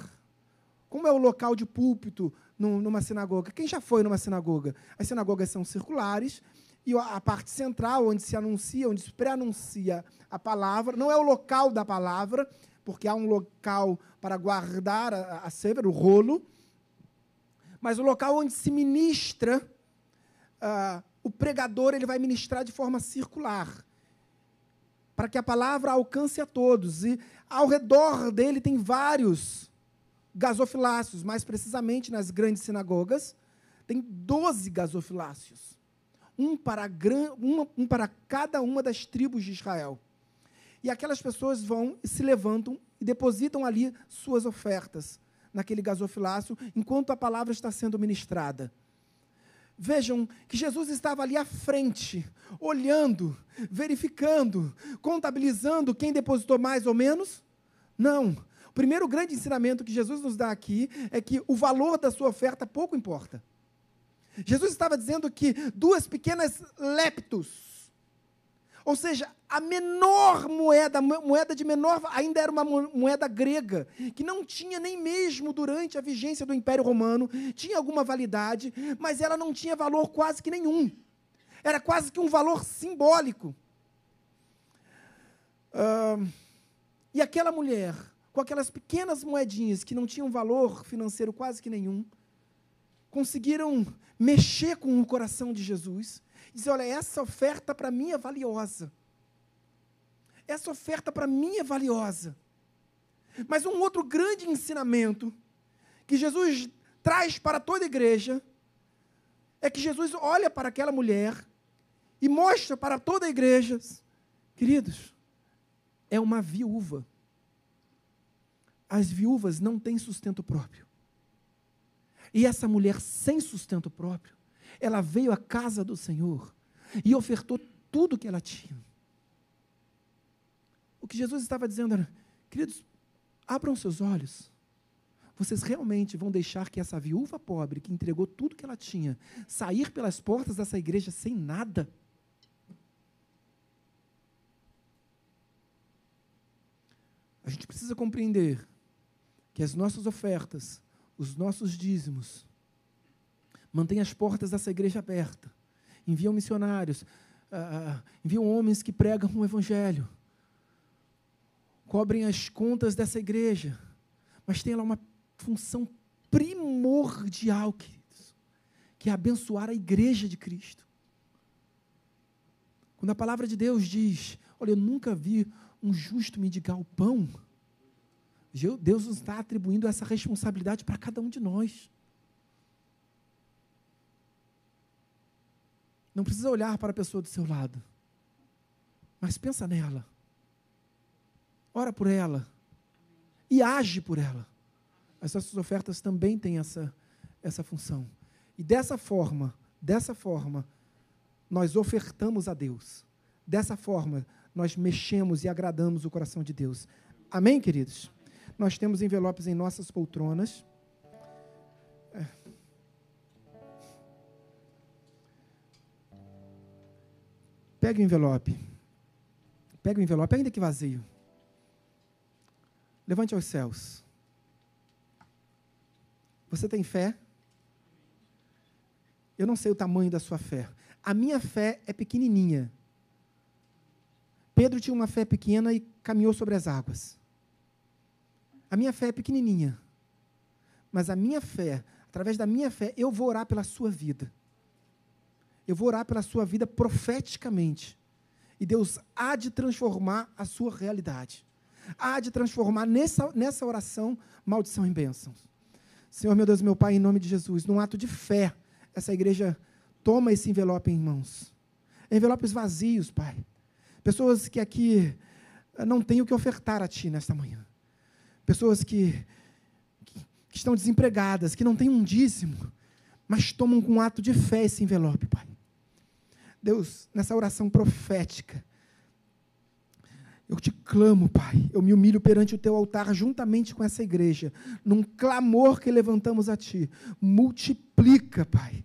Como é o local de púlpito numa sinagoga? Quem já foi numa sinagoga? As sinagogas são circulares e a parte central, onde se anuncia, onde se pré-anuncia a palavra, não é o local da palavra, porque há um local para guardar a, a sever, o rolo, mas o local onde se ministra, uh, o pregador ele vai ministrar de forma circular, para que a palavra alcance a todos. E ao redor dele tem vários gasofiláceos, mais precisamente nas grandes sinagogas, tem 12 gasofiláceos. Um para, gran, uma, um para cada uma das tribos de Israel. E aquelas pessoas vão e se levantam e depositam ali suas ofertas naquele gasofilácio, enquanto a palavra está sendo ministrada. Vejam que Jesus estava ali à frente, olhando, verificando, contabilizando quem depositou mais ou menos? Não primeiro grande ensinamento que Jesus nos dá aqui é que o valor da sua oferta pouco importa. Jesus estava dizendo que duas pequenas leptos, ou seja, a menor moeda, a moeda de menor, ainda era uma moeda grega, que não tinha nem mesmo durante a vigência do Império Romano, tinha alguma validade, mas ela não tinha valor quase que nenhum. Era quase que um valor simbólico. Uh, e aquela mulher, com aquelas pequenas moedinhas que não tinham valor financeiro quase que nenhum, conseguiram mexer com o coração de Jesus dizer: olha, essa oferta para mim é valiosa. Essa oferta para mim é valiosa. Mas um outro grande ensinamento que Jesus traz para toda a igreja é que Jesus olha para aquela mulher e mostra para toda a igreja, queridos, é uma viúva as viúvas não têm sustento próprio. E essa mulher sem sustento próprio, ela veio à casa do Senhor e ofertou tudo que ela tinha. O que Jesus estava dizendo era: queridos, abram seus olhos. Vocês realmente vão deixar que essa viúva pobre, que entregou tudo que ela tinha, sair pelas portas dessa igreja sem nada? A gente precisa compreender que as nossas ofertas, os nossos dízimos, mantenham as portas dessa igreja aberta, enviam missionários, uh, enviam homens que pregam o Evangelho, cobrem as contas dessa igreja, mas tem lá uma função primordial, queridos, que é abençoar a igreja de Cristo. Quando a palavra de Deus diz: Olha, eu nunca vi um justo mendigar o pão. Deus nos está atribuindo essa responsabilidade para cada um de nós. Não precisa olhar para a pessoa do seu lado, mas pensa nela. Ora por ela e age por ela. As nossas ofertas também têm essa, essa função. E dessa forma, dessa forma, nós ofertamos a Deus. Dessa forma, nós mexemos e agradamos o coração de Deus. Amém, queridos? Nós temos envelopes em nossas poltronas. Pega o envelope. Pega o envelope, ainda que vazio. Levante aos céus. Você tem fé? Eu não sei o tamanho da sua fé. A minha fé é pequenininha. Pedro tinha uma fé pequena e caminhou sobre as águas. A minha fé é pequenininha. Mas a minha fé, através da minha fé, eu vou orar pela sua vida. Eu vou orar pela sua vida profeticamente. E Deus há de transformar a sua realidade. Há de transformar nessa, nessa oração maldição em bênçãos. Senhor, meu Deus, meu Pai, em nome de Jesus, num ato de fé, essa igreja toma esse envelope em mãos. Envelopes vazios, Pai. Pessoas que aqui eh, não têm o que ofertar a Ti nesta manhã. Pessoas que, que, que estão desempregadas, que não têm um dízimo, mas tomam com um ato de fé esse envelope, Pai. Deus, nessa oração profética, eu te clamo, Pai. Eu me humilho perante o teu altar juntamente com essa igreja, num clamor que levantamos a ti. Multiplica, Pai.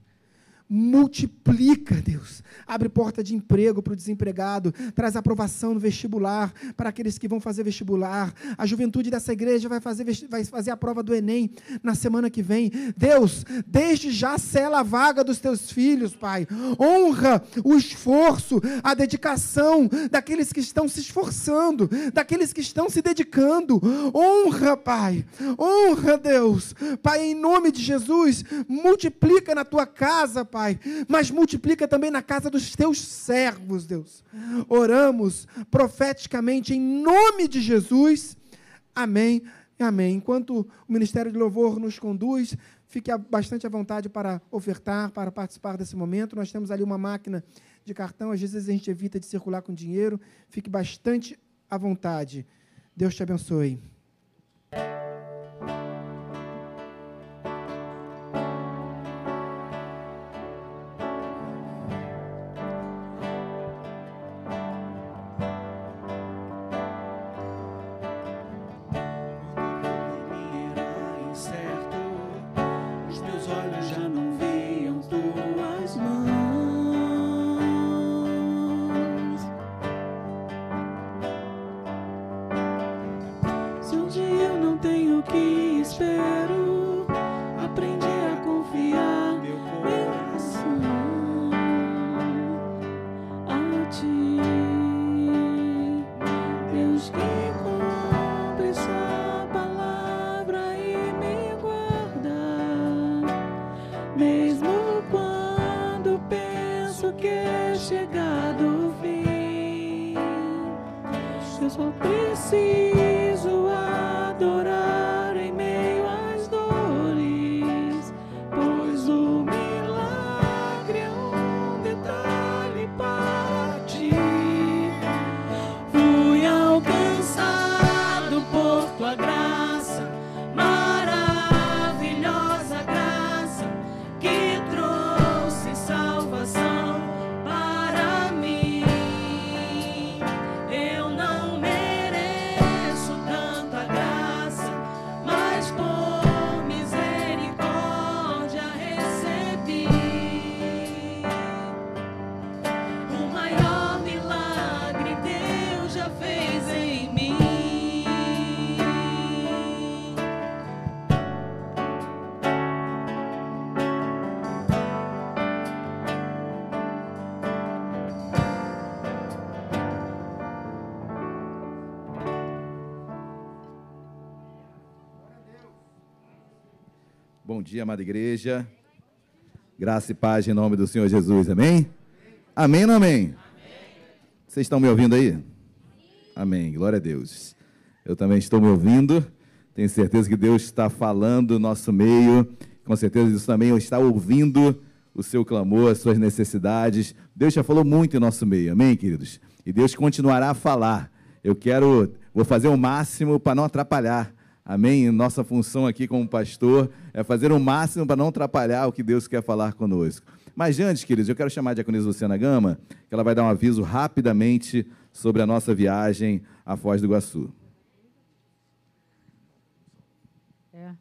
Multiplica, Deus. Abre porta de emprego para o desempregado. Traz aprovação no vestibular para aqueles que vão fazer vestibular. A juventude dessa igreja vai fazer, vai fazer a prova do Enem na semana que vem. Deus, desde já sela a vaga dos teus filhos, Pai. Honra o esforço, a dedicação daqueles que estão se esforçando, daqueles que estão se dedicando. Honra, Pai. Honra, Deus. Pai, em nome de Jesus, multiplica na tua casa, Pai, mas multiplica também na casa dos teus servos, Deus. Oramos profeticamente em nome de Jesus. Amém. Amém. Enquanto o Ministério de Louvor nos conduz, fique bastante à vontade para ofertar, para participar desse momento. Nós temos ali uma máquina de cartão, às vezes a gente evita de circular com dinheiro. Fique bastante à vontade. Deus te abençoe. Dia, amada igreja. Graça e paz em nome do Senhor Jesus, amém? Amém ou não amém? Vocês estão me ouvindo aí? Amém. Glória a Deus. Eu também estou me ouvindo. Tenho certeza que Deus está falando no nosso meio. Com certeza Deus também está ouvindo o seu clamor, as suas necessidades. Deus já falou muito em nosso meio. Amém, queridos? E Deus continuará a falar. Eu quero, vou fazer o máximo para não atrapalhar. Amém? Nossa função aqui como pastor é fazer o máximo para não atrapalhar o que Deus quer falar conosco. Mas antes, queridos, eu quero chamar a diaconisa Luciana Gama, que ela vai dar um aviso rapidamente sobre a nossa viagem à Foz do Iguaçu. É.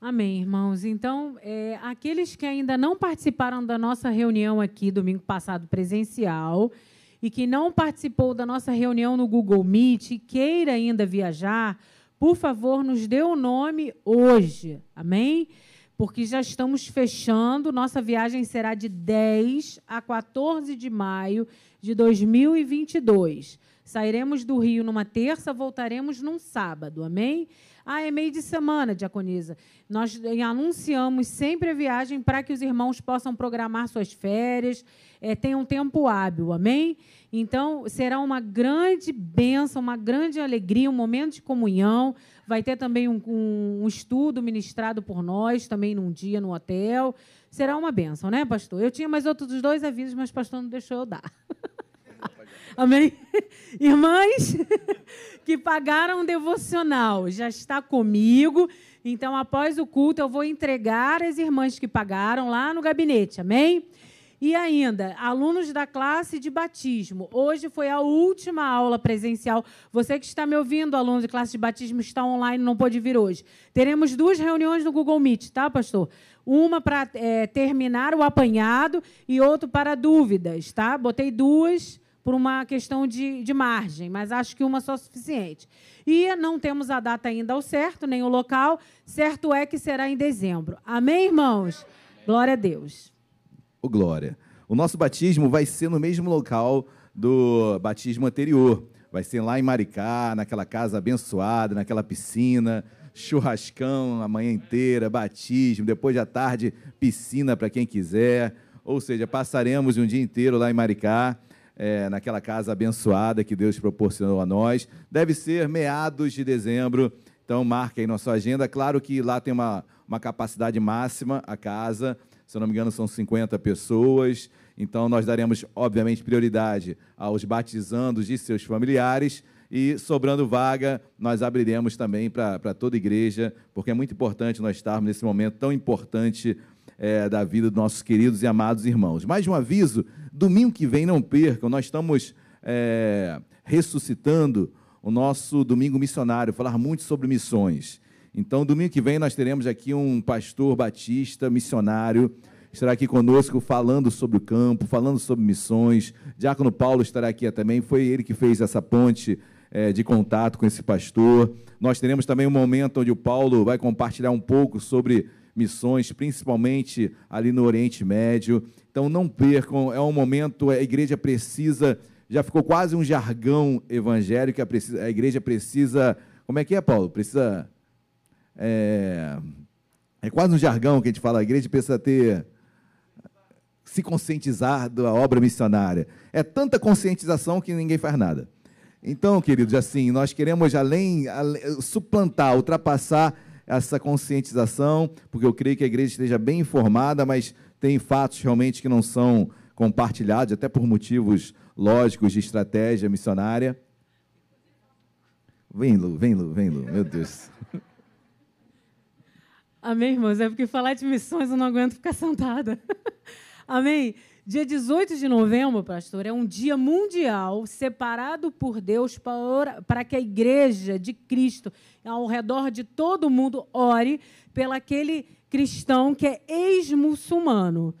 Amém, irmãos. Então, é, aqueles que ainda não participaram da nossa reunião aqui domingo passado presencial e que não participou da nossa reunião no Google Meet queira ainda viajar, por favor, nos dê o nome hoje. Amém? Porque já estamos fechando. Nossa viagem será de 10 a 14 de maio de 2022. Sairemos do Rio numa terça, voltaremos num sábado. Amém? Ah, é meio de semana, diaconisa. Nós anunciamos sempre a viagem para que os irmãos possam programar suas férias, é, tenham tempo hábil, amém? Então, será uma grande bênção, uma grande alegria, um momento de comunhão. Vai ter também um, um, um estudo ministrado por nós, também num dia no hotel. Será uma bênção, né, pastor? Eu tinha mais outros dois avisos, mas o pastor não deixou eu dar. *laughs* Amém? *laughs* Irmãs *laughs* que pagaram um devocional, já está comigo. Então, após o culto, eu vou entregar as irmãs que pagaram lá no gabinete. Amém? E ainda, alunos da classe de batismo. Hoje foi a última aula presencial. Você que está me ouvindo, aluno de classe de batismo, está online, não pôde vir hoje. Teremos duas reuniões no Google Meet, tá, pastor? Uma para é, terminar o apanhado e outra para dúvidas, tá? Botei duas por uma questão de, de margem, mas acho que uma só é suficiente. E não temos a data ainda ao certo, nem o local. Certo é que será em dezembro. Amém, irmãos? Glória a Deus. Ô, Glória. O nosso batismo vai ser no mesmo local do batismo anterior. Vai ser lá em Maricá, naquela casa abençoada, naquela piscina, churrascão a manhã inteira, batismo, depois da tarde, piscina para quem quiser. Ou seja, passaremos um dia inteiro lá em Maricá é, naquela casa abençoada que Deus proporcionou a nós. Deve ser meados de dezembro, então marque aí na sua agenda. Claro que lá tem uma, uma capacidade máxima, a casa, se eu não me engano, são 50 pessoas. Então, nós daremos, obviamente, prioridade aos batizandos de seus familiares. E, sobrando vaga, nós abriremos também para toda a igreja, porque é muito importante nós estarmos nesse momento tão importante é, da vida dos nossos queridos e amados irmãos. Mais um aviso: domingo que vem, não percam, nós estamos é, ressuscitando o nosso domingo missionário, falar muito sobre missões. Então, domingo que vem, nós teremos aqui um pastor batista, missionário, estará aqui conosco falando sobre o campo, falando sobre missões. Diácono Paulo estará aqui também, foi ele que fez essa ponte é, de contato com esse pastor. Nós teremos também um momento onde o Paulo vai compartilhar um pouco sobre missões, principalmente ali no Oriente Médio. Então não percam, é um momento, a igreja precisa, já ficou quase um jargão evangélico, a, igreja precisa, como é que é, Paulo? Precisa. É, é quase um jargão que a gente fala, a igreja precisa ter. se conscientizar da obra missionária. É tanta conscientização que ninguém faz nada. Então, queridos, assim, nós queremos além, além suplantar, ultrapassar essa conscientização, porque eu creio que a igreja esteja bem informada, mas tem fatos realmente que não são compartilhados, até por motivos lógicos de estratégia missionária. Vem, Lu, vem, Lu, vem, Lu, meu Deus. Amém, irmãos? É porque falar de missões eu não aguento ficar sentada. *laughs* Amém? Dia 18 de novembro, pastor, é um dia mundial separado por Deus para, que a igreja de Cristo, ao redor de todo o mundo, ore pelo aquele cristão que é ex-muçulmano.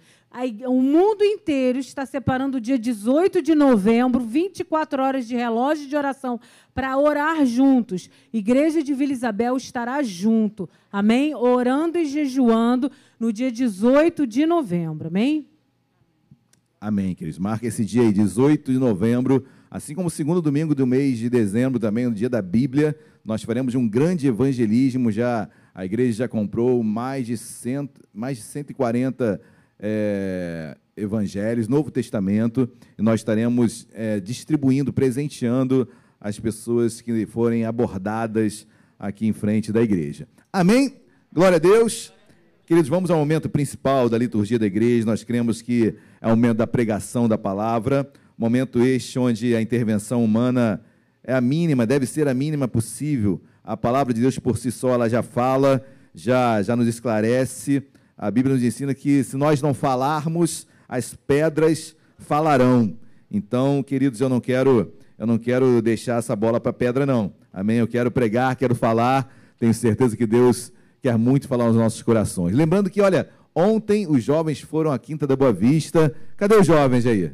O mundo inteiro está separando o dia 18 de novembro, 24 horas de relógio de oração, para orar juntos. Igreja de Vila Isabel estará junto, amém? Orando e jejuando no dia 18 de novembro, amém? Amém, queridos. Marca esse dia aí, 18 de novembro, assim como o segundo domingo do mês de dezembro, também no dia da Bíblia, nós faremos um grande evangelismo. Já a igreja já comprou mais de, cento, mais de 140 é, evangelhos, Novo Testamento, e nós estaremos é, distribuindo, presenteando as pessoas que forem abordadas aqui em frente da igreja. Amém? Glória a Deus. Queridos, vamos ao momento principal da liturgia da igreja. Nós cremos que é o momento da pregação da palavra, momento este onde a intervenção humana é a mínima, deve ser a mínima possível. A palavra de Deus por si só ela já fala, já já nos esclarece. A Bíblia nos ensina que se nós não falarmos, as pedras falarão. Então, queridos, eu não quero eu não quero deixar essa bola para pedra não. Amém? Eu quero pregar, quero falar. Tenho certeza que Deus quer muito falar aos nossos corações. Lembrando que, olha, ontem os jovens foram à Quinta da Boa Vista. Cadê os jovens aí?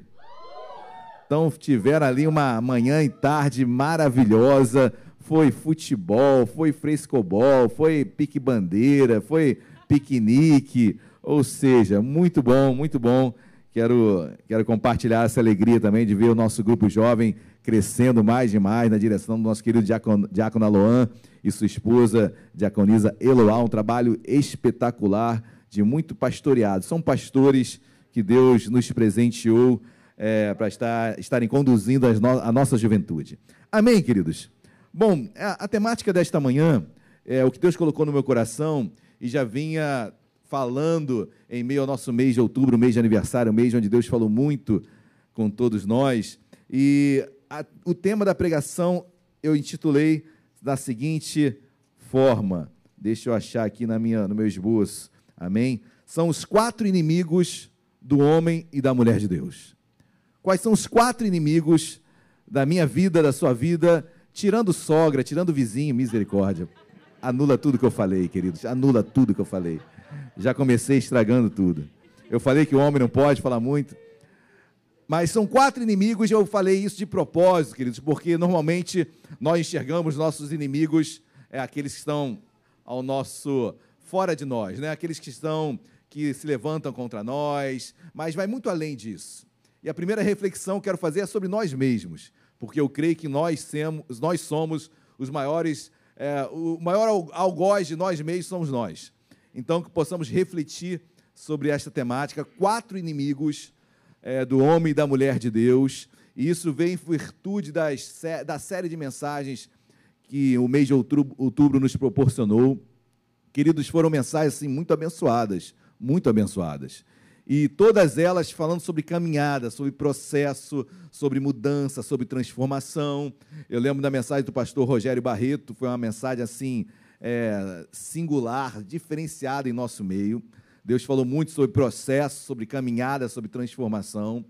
Então, tiveram ali uma manhã e tarde maravilhosa. Foi futebol, foi frescobol, foi pique-bandeira, foi piquenique. Ou seja, muito bom, muito bom. Quero, quero compartilhar essa alegria também de ver o nosso grupo jovem crescendo mais e mais na direção do nosso querido diácono, Aloan e sua esposa, diaconisa Eloá, um trabalho espetacular, de muito pastoreado. São pastores que Deus nos presenteou é, para estar, estarem conduzindo no, a nossa juventude. Amém, queridos? Bom, a, a temática desta manhã é o que Deus colocou no meu coração e já vinha falando em meio ao nosso mês de outubro, mês de aniversário, mês onde Deus falou muito com todos nós. E a, o tema da pregação eu intitulei da seguinte forma. Deixa eu achar aqui na minha, no meu esboço. Amém? São os quatro inimigos do homem e da mulher de Deus. Quais são os quatro inimigos da minha vida, da sua vida, tirando sogra, tirando vizinho, misericórdia. Anula tudo que eu falei, queridos. Anula tudo que eu falei. Já comecei estragando tudo. Eu falei que o homem não pode falar muito. Mas são quatro inimigos, e eu falei isso de propósito, queridos, porque normalmente nós enxergamos nossos inimigos, é, aqueles que estão ao nosso fora de nós, né? aqueles que estão que se levantam contra nós, mas vai muito além disso. E a primeira reflexão que quero fazer é sobre nós mesmos, porque eu creio que nós, semos, nós somos os maiores, é, o maior algoz de nós mesmos somos nós. Então, que possamos refletir sobre esta temática, quatro inimigos é, do homem e da mulher de Deus. E isso vem em virtude das, da série de mensagens que o mês de outubro, outubro nos proporcionou. Queridos, foram mensagens assim, muito abençoadas, muito abençoadas. E todas elas falando sobre caminhada, sobre processo, sobre mudança, sobre transformação. Eu lembro da mensagem do pastor Rogério Barreto, foi uma mensagem assim, é, singular, diferenciada em nosso meio. Deus falou muito sobre processo, sobre caminhada, sobre transformação.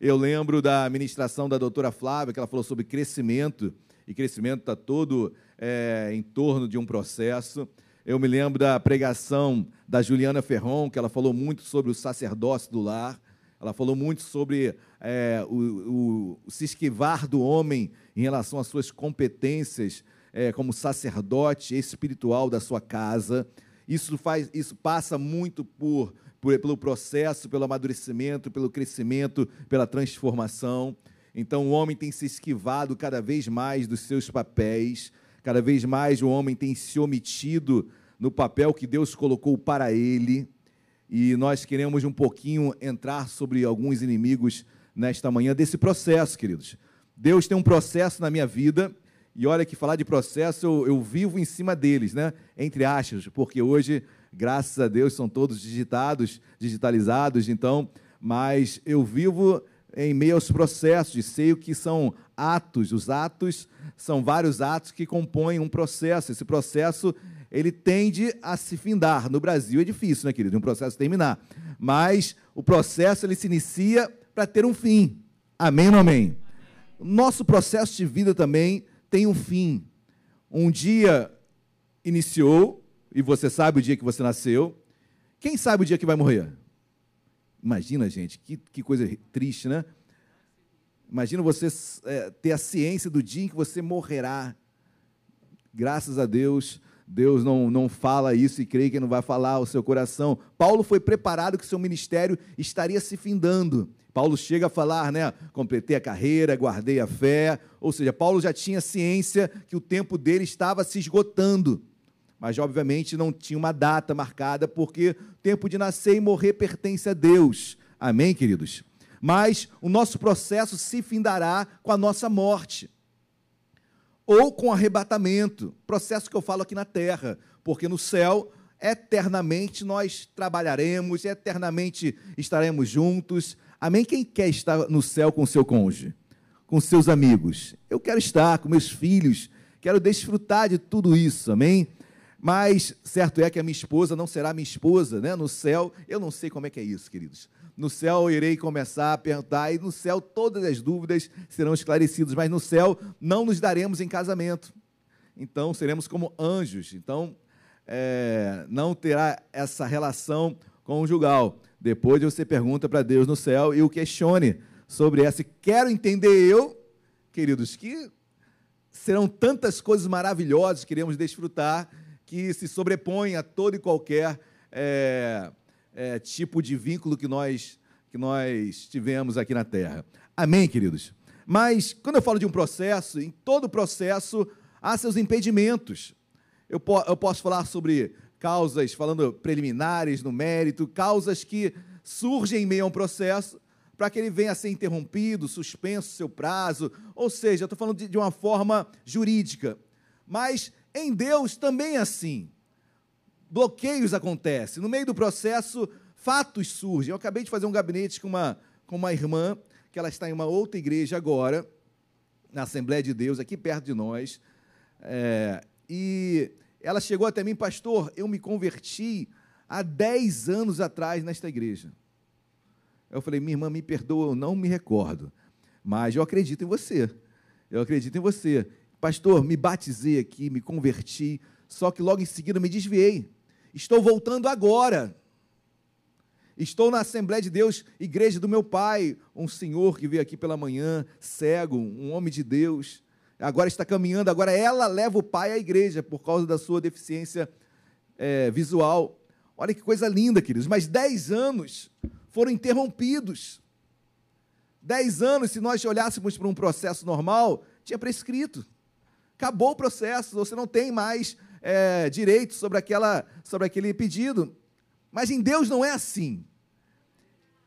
Eu lembro da ministração da doutora Flávia, que ela falou sobre crescimento, e crescimento está todo é, em torno de um processo. Eu me lembro da pregação da Juliana Ferron, que ela falou muito sobre o sacerdócio do lar. Ela falou muito sobre é, o, o, se esquivar do homem em relação às suas competências é, como sacerdote espiritual da sua casa. Isso, faz, isso passa muito por, por, pelo processo, pelo amadurecimento, pelo crescimento, pela transformação. Então, o homem tem se esquivado cada vez mais dos seus papéis, cada vez mais o homem tem se omitido no papel que Deus colocou para ele. E nós queremos um pouquinho entrar sobre alguns inimigos nesta manhã desse processo, queridos. Deus tem um processo na minha vida e olha que falar de processo, eu, eu, vivo em cima deles, né? Entre aspas, porque hoje, graças a Deus, são todos digitados, digitalizados, então, mas eu vivo em meio aos processos e sei o que são atos. Os atos são vários atos que compõem um processo. Esse processo ele tende a se findar. No Brasil é difícil, né, querido? Um processo terminar. Mas o processo ele se inicia para ter um fim. Amém ou amém? Nosso processo de vida também tem um fim. Um dia iniciou, e você sabe o dia que você nasceu. Quem sabe o dia que vai morrer? Imagina, gente, que, que coisa triste, né? Imagina você é, ter a ciência do dia em que você morrerá. Graças a Deus, Deus não, não fala isso e creio que não vai falar ao seu coração. Paulo foi preparado que seu ministério estaria se findando. Paulo chega a falar, né? Completei a carreira, guardei a fé. Ou seja, Paulo já tinha ciência que o tempo dele estava se esgotando. Mas, obviamente, não tinha uma data marcada, porque o tempo de nascer e morrer pertence a Deus. Amém, queridos? Mas o nosso processo se findará com a nossa morte ou com arrebatamento, processo que eu falo aqui na terra, porque no céu eternamente nós trabalharemos, eternamente estaremos juntos. Amém? Quem quer estar no céu com seu cônjuge? Com seus amigos? Eu quero estar com meus filhos, quero desfrutar de tudo isso, amém? Mas certo é que a minha esposa não será minha esposa, né? No céu, eu não sei como é que é isso, queridos. No céu irei começar a perguntar, e no céu todas as dúvidas serão esclarecidas, mas no céu não nos daremos em casamento. Então seremos como anjos. Então é, não terá essa relação conjugal. Depois você pergunta para Deus no céu e o questione sobre essa. Quero entender eu, queridos, que serão tantas coisas maravilhosas que queremos desfrutar que se sobrepõem a todo e qualquer é, é, tipo de vínculo que nós, que nós tivemos aqui na Terra. Amém, queridos? Mas, quando eu falo de um processo, em todo processo há seus impedimentos. Eu, po eu posso falar sobre causas, falando preliminares, no mérito, causas que surgem em meio a um processo para que ele venha a ser interrompido, suspenso seu prazo, ou seja, eu estou falando de, de uma forma jurídica. Mas em Deus também é assim bloqueios acontecem. No meio do processo, fatos surgem. Eu acabei de fazer um gabinete com uma, com uma irmã, que ela está em uma outra igreja agora, na Assembleia de Deus, aqui perto de nós. É, e ela chegou até mim, pastor, eu me converti há 10 anos atrás nesta igreja. Eu falei, minha irmã, me perdoa, eu não me recordo, mas eu acredito em você. Eu acredito em você. Pastor, me batizei aqui, me converti, só que logo em seguida me desviei. Estou voltando agora. Estou na Assembleia de Deus, igreja do meu pai, um senhor que veio aqui pela manhã, cego, um homem de Deus. Agora está caminhando, agora ela leva o pai à igreja por causa da sua deficiência é, visual. Olha que coisa linda, queridos. Mas dez anos foram interrompidos. Dez anos, se nós olhássemos para um processo normal, tinha prescrito. Acabou o processo, você não tem mais é, direitos sobre, aquela, sobre aquele pedido. Mas em Deus não é assim.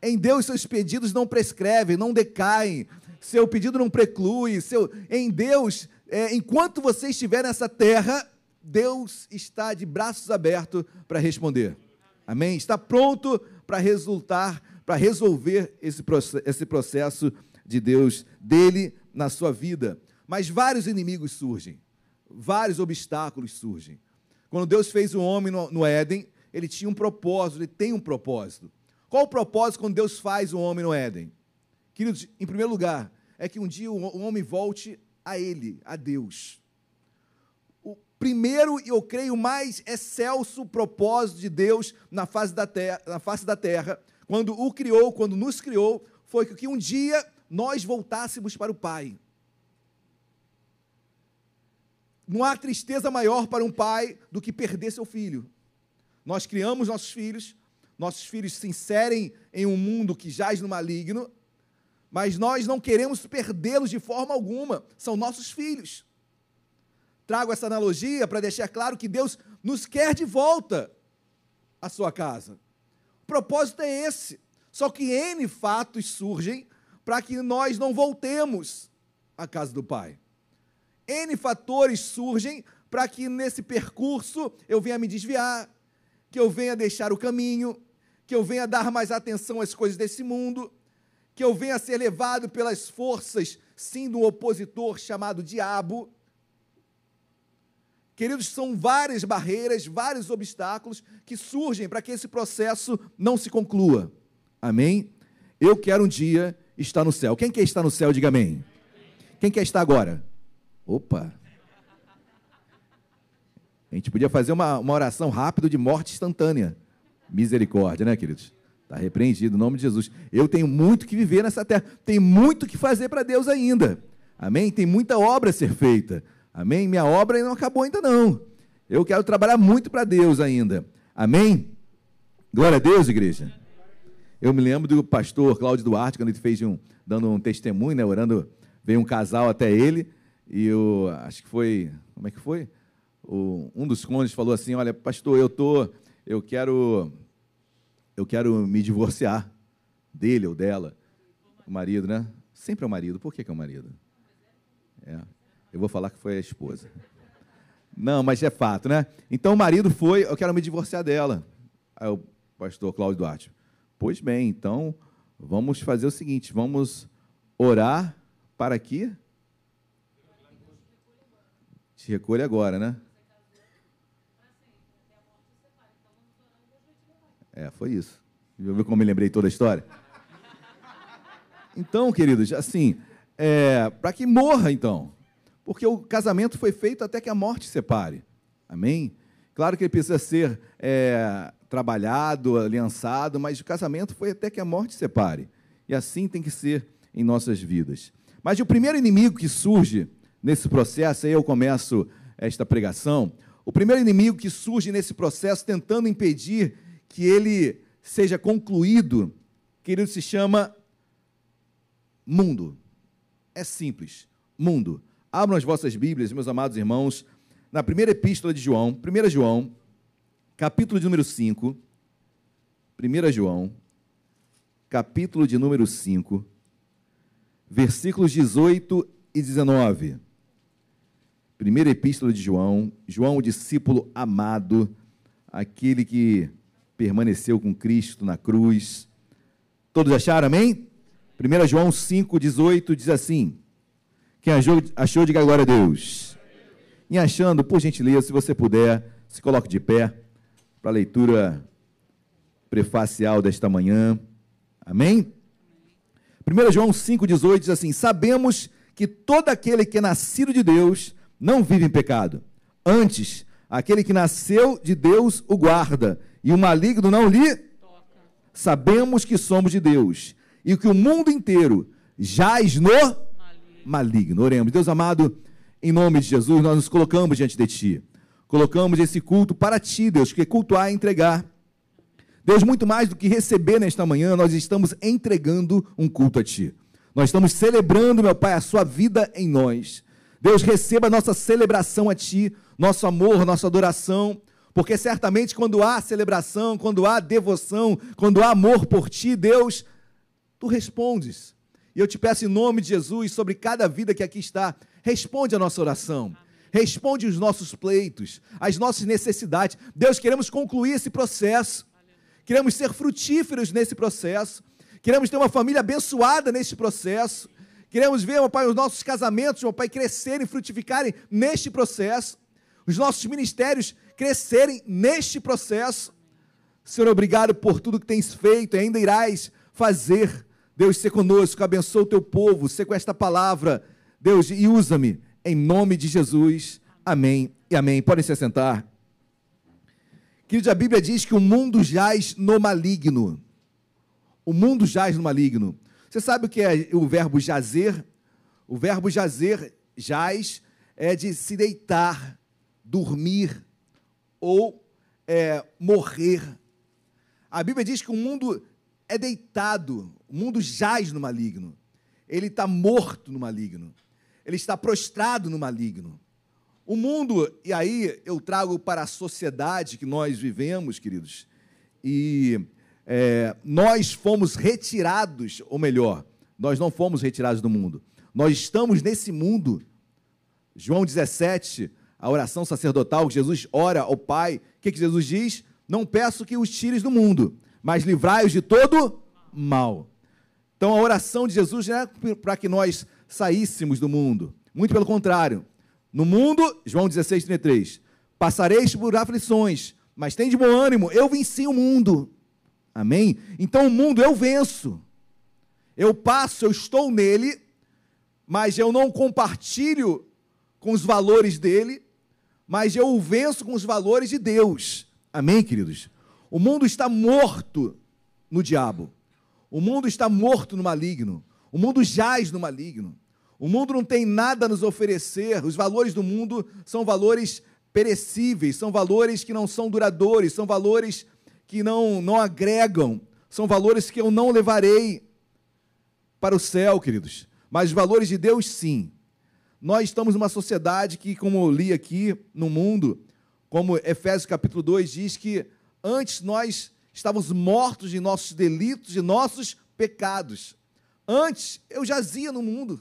Em Deus, seus pedidos não prescrevem, não decaem, seu pedido não preclui. Seu... Em Deus, é, enquanto você estiver nessa terra, Deus está de braços abertos para responder. Amém? Está pronto para resultar, para resolver esse, esse processo de Deus, dele na sua vida. Mas vários inimigos surgem vários obstáculos surgem. Quando Deus fez o homem no, no Éden, ele tinha um propósito, ele tem um propósito. Qual o propósito quando Deus faz o homem no Éden? Queridos, em primeiro lugar, é que um dia o homem volte a Ele, a Deus. O primeiro e eu creio mais excelso propósito de Deus na face da terra, na face da terra, quando o criou, quando nos criou, foi que um dia nós voltássemos para o Pai. Não há tristeza maior para um pai do que perder seu filho. Nós criamos nossos filhos, nossos filhos se inserem em um mundo que jaz no maligno, mas nós não queremos perdê-los de forma alguma, são nossos filhos. Trago essa analogia para deixar claro que Deus nos quer de volta à sua casa. O propósito é esse. Só que N fatos surgem para que nós não voltemos à casa do Pai. N fatores surgem para que nesse percurso eu venha me desviar, que eu venha deixar o caminho, que eu venha dar mais atenção às coisas desse mundo, que eu venha ser levado pelas forças, sim, do opositor chamado diabo. Queridos, são várias barreiras, vários obstáculos que surgem para que esse processo não se conclua. Amém? Eu quero um dia estar no céu. Quem quer estar no céu, diga amém. Quem quer estar agora? Opa! A gente podia fazer uma, uma oração rápida de morte instantânea. Misericórdia, né, queridos? Está repreendido, em nome de Jesus. Eu tenho muito que viver nessa terra, tem muito que fazer para Deus ainda. Amém? Tem muita obra a ser feita. Amém? Minha obra não acabou ainda não. Eu quero trabalhar muito para Deus ainda. Amém? Glória a Deus, igreja. Eu me lembro do pastor Cláudio Duarte, quando ele fez um, dando um testemunho, né, orando, veio um casal até ele, e eu acho que foi, como é que foi? O, um dos cônjuges falou assim: "Olha, pastor, eu tô, eu quero eu quero me divorciar". dele ou dela. O marido, né? Sempre é o marido. Por que, que é o marido? É. Eu vou falar que foi a esposa. Não, mas é fato, né? Então o marido foi, eu quero me divorciar dela. Aí o pastor Cláudio Duarte, pois bem, então vamos fazer o seguinte, vamos orar para que te recolhe agora, né? É, foi isso. Viu como me lembrei toda a história? Então, queridos, assim, é, para que morra, então. Porque o casamento foi feito até que a morte separe. Amém? Claro que ele precisa ser é, trabalhado, aliançado, mas o casamento foi até que a morte separe. E assim tem que ser em nossas vidas. Mas o primeiro inimigo que surge nesse processo, aí eu começo esta pregação, o primeiro inimigo que surge nesse processo tentando impedir que ele seja concluído, querido, se chama mundo. É simples, mundo. Abram as vossas Bíblias, meus amados irmãos, na primeira epístola de João, 1 João, capítulo de número 5. 1 João, capítulo de número 5, versículos 18 e 19. Primeira epístola de João, João, o discípulo amado, aquele que permaneceu com Cristo na cruz. Todos acharam, amém? 1 João 5, 18 diz assim: Quem achou, achou diga glória a Deus. E achando, por gentileza, se você puder, se coloque de pé para a leitura prefacial desta manhã. Amém? 1 João 5,18 diz assim: Sabemos que todo aquele que é nascido de Deus não vive em pecado. Antes, aquele que nasceu de Deus o guarda, e o maligno não lhe toca. Sabemos que somos de Deus, e que o mundo inteiro jaz no maligno. maligno. Oremos. Deus amado, em nome de Jesus, nós nos colocamos diante de Ti. Colocamos esse culto para Ti, Deus, que cultuar é entregar. Deus, muito mais do que receber nesta manhã, nós estamos entregando um culto a Ti. Nós estamos celebrando, meu Pai, a Sua vida em nós. Deus, receba nossa celebração a Ti, nosso amor, nossa adoração, porque certamente quando há celebração, quando há devoção, quando há amor por Ti, Deus, Tu respondes. E eu te peço em nome de Jesus, sobre cada vida que aqui está, responde a nossa oração. Responde os nossos pleitos, as nossas necessidades. Deus, queremos concluir esse processo. Queremos ser frutíferos nesse processo. Queremos ter uma família abençoada nesse processo. Queremos ver, meu Pai, os nossos casamentos, meu Pai, crescerem, frutificarem neste processo. Os nossos ministérios crescerem neste processo. Senhor, obrigado por tudo que tens feito e ainda irás fazer. Deus, ser conosco, abençoa o teu povo, ser com esta palavra. Deus, e usa-me em nome de Jesus. Amém e amém. Podem se assentar. Queridos, a Bíblia diz que o mundo jaz no maligno. O mundo jaz no maligno. Você sabe o que é o verbo jazer? O verbo jazer, jaz, é de se deitar, dormir ou é, morrer. A Bíblia diz que o mundo é deitado, o mundo jaz no maligno. Ele está morto no maligno. Ele está prostrado no maligno. O mundo, e aí eu trago para a sociedade que nós vivemos, queridos, e é, nós fomos retirados, ou melhor, nós não fomos retirados do mundo, nós estamos nesse mundo. João 17, a oração sacerdotal, Jesus ora ao Pai, o que, que Jesus diz? Não peço que os tires do mundo, mas livrai-os de todo mal. Então a oração de Jesus não é para que nós saíssemos do mundo, muito pelo contrário, no mundo, João 16, 33, passareis por aflições, mas tem de bom ânimo, eu venci o mundo. Amém? Então o mundo eu venço. Eu passo, eu estou nele, mas eu não compartilho com os valores dele, mas eu o venço com os valores de Deus. Amém, queridos? O mundo está morto no diabo. O mundo está morto no maligno. O mundo jaz no maligno. O mundo não tem nada a nos oferecer. Os valores do mundo são valores perecíveis, são valores que não são duradouros, são valores que não, não agregam, são valores que eu não levarei para o céu, queridos. Mas valores de Deus, sim. Nós estamos numa sociedade que, como eu li aqui no mundo, como Efésios capítulo 2 diz que antes nós estávamos mortos de nossos delitos e nossos pecados. Antes, eu jazia no mundo.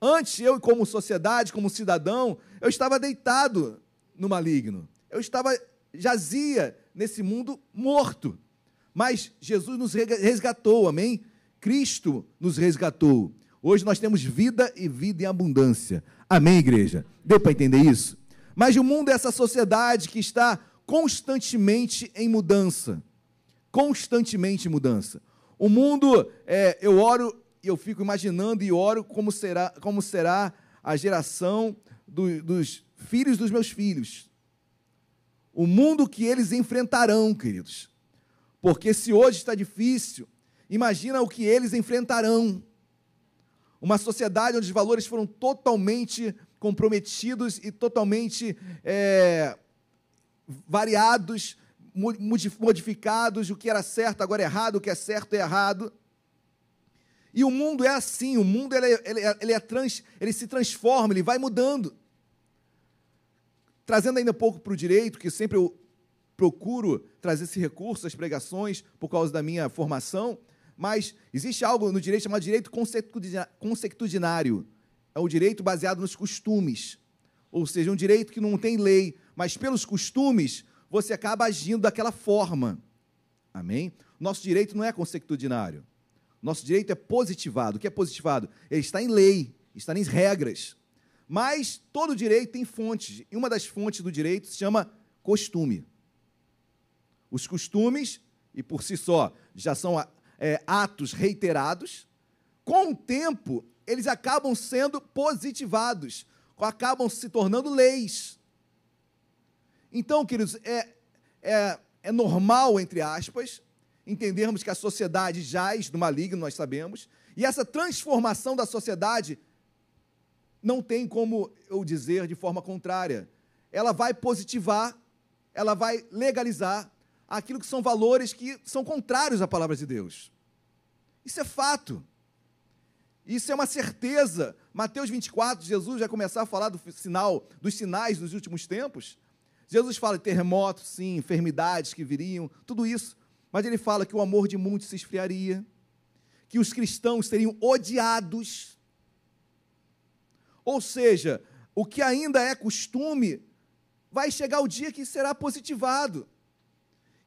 Antes, eu, como sociedade, como cidadão, eu estava deitado no maligno. Eu estava, jazia nesse mundo morto. Mas Jesus nos resgatou, amém? Cristo nos resgatou. Hoje nós temos vida e vida em abundância. Amém, igreja? Deu para entender isso? Mas o mundo é essa sociedade que está constantemente em mudança. Constantemente em mudança. O mundo, é, eu oro e eu fico imaginando e oro como será, como será a geração do, dos filhos dos meus filhos. O mundo que eles enfrentarão, queridos. Porque se hoje está difícil, imagina o que eles enfrentarão. Uma sociedade onde os valores foram totalmente comprometidos e totalmente é, variados, modificados, o que era certo agora é errado, o que é certo é errado. E o mundo é assim, o mundo ele, é, ele, é, ele, é trans, ele se transforma, ele vai mudando. Trazendo ainda um pouco para o direito, que sempre eu procuro trazer esse recurso às pregações por causa da minha formação, mas existe algo no direito chamado direito consectudinário. É o direito baseado nos costumes. Ou seja, um direito que não tem lei, mas pelos costumes você acaba agindo daquela forma. Amém? Nosso direito não é consectudinário. Nosso direito é positivado. O que é positivado? Ele está em lei, está em regras. Mas todo direito tem fontes. E uma das fontes do direito se chama costume. Os costumes, e por si só, já são é, atos reiterados. Com o tempo, eles acabam sendo positivados, acabam se tornando leis. Então, queridos, é, é, é normal, entre aspas, entendermos que a sociedade jaz no maligno, nós sabemos, e essa transformação da sociedade não tem como eu dizer de forma contrária. Ela vai positivar, ela vai legalizar aquilo que são valores que são contrários à palavra de Deus. Isso é fato. Isso é uma certeza. Mateus 24, Jesus vai começar a falar do sinal, dos sinais dos últimos tempos. Jesus fala de terremotos, sim, enfermidades que viriam, tudo isso. Mas ele fala que o amor de muitos se esfriaria, que os cristãos seriam odiados. Ou seja, o que ainda é costume, vai chegar o dia que será positivado.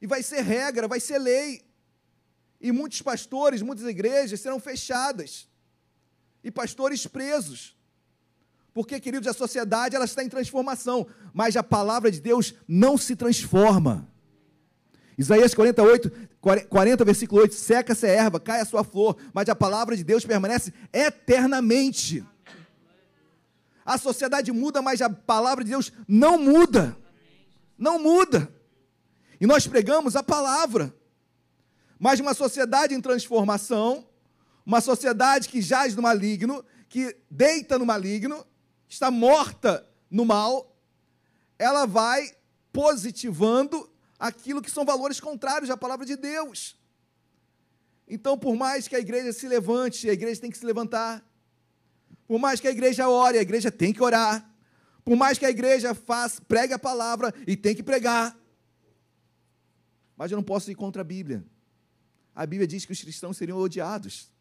E vai ser regra, vai ser lei. E muitos pastores, muitas igrejas serão fechadas. E pastores presos. Porque, queridos, a sociedade ela está em transformação, mas a palavra de Deus não se transforma. Isaías 48, 40, versículo 8: seca-se a erva, cai a sua flor, mas a palavra de Deus permanece eternamente. A sociedade muda, mas a palavra de Deus não muda. Não muda. E nós pregamos a palavra. Mas uma sociedade em transformação, uma sociedade que jaz no maligno, que deita no maligno, está morta no mal, ela vai positivando aquilo que são valores contrários à palavra de Deus. Então, por mais que a igreja se levante, a igreja tem que se levantar. Por mais que a igreja ore, a igreja tem que orar. Por mais que a igreja faça, pregue a palavra e tem que pregar. Mas eu não posso ir contra a Bíblia. A Bíblia diz que os cristãos seriam odiados.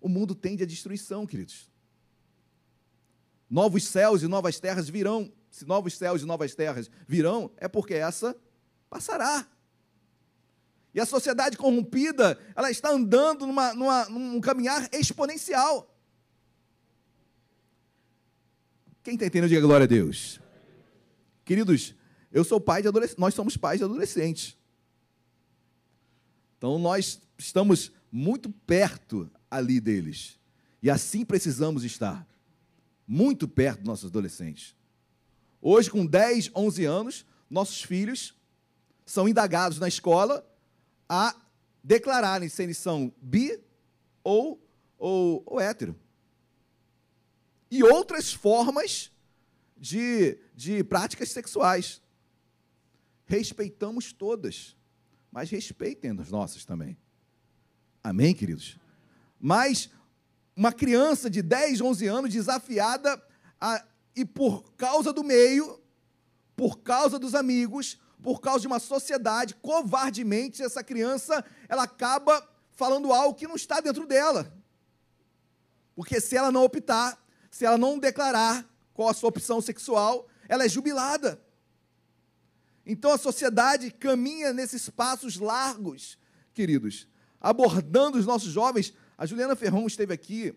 O mundo tende à destruição, queridos. Novos céus e novas terras virão. Se novos céus e novas terras virão, é porque essa passará. E a sociedade corrompida, ela está andando numa, numa, num caminhar exponencial. Quem está entendendo, diga glória a Deus. Queridos, eu sou pai de adolescentes, nós somos pais de adolescentes. Então nós estamos muito perto ali deles. E assim precisamos estar. Muito perto dos nossos adolescentes. Hoje, com 10, 11 anos, nossos filhos são indagados na escola a declararem se eles são bi ou, ou, ou hétero. E outras formas de, de práticas sexuais. Respeitamos todas mas respeitem as nossas também. Amém, queridos? Mas uma criança de 10, 11 anos desafiada a, e por causa do meio, por causa dos amigos, por causa de uma sociedade, covardemente essa criança, ela acaba falando algo que não está dentro dela. Porque se ela não optar, se ela não declarar qual a sua opção sexual, ela é jubilada. Então a sociedade caminha nesses passos largos, queridos, abordando os nossos jovens. A Juliana Ferron esteve aqui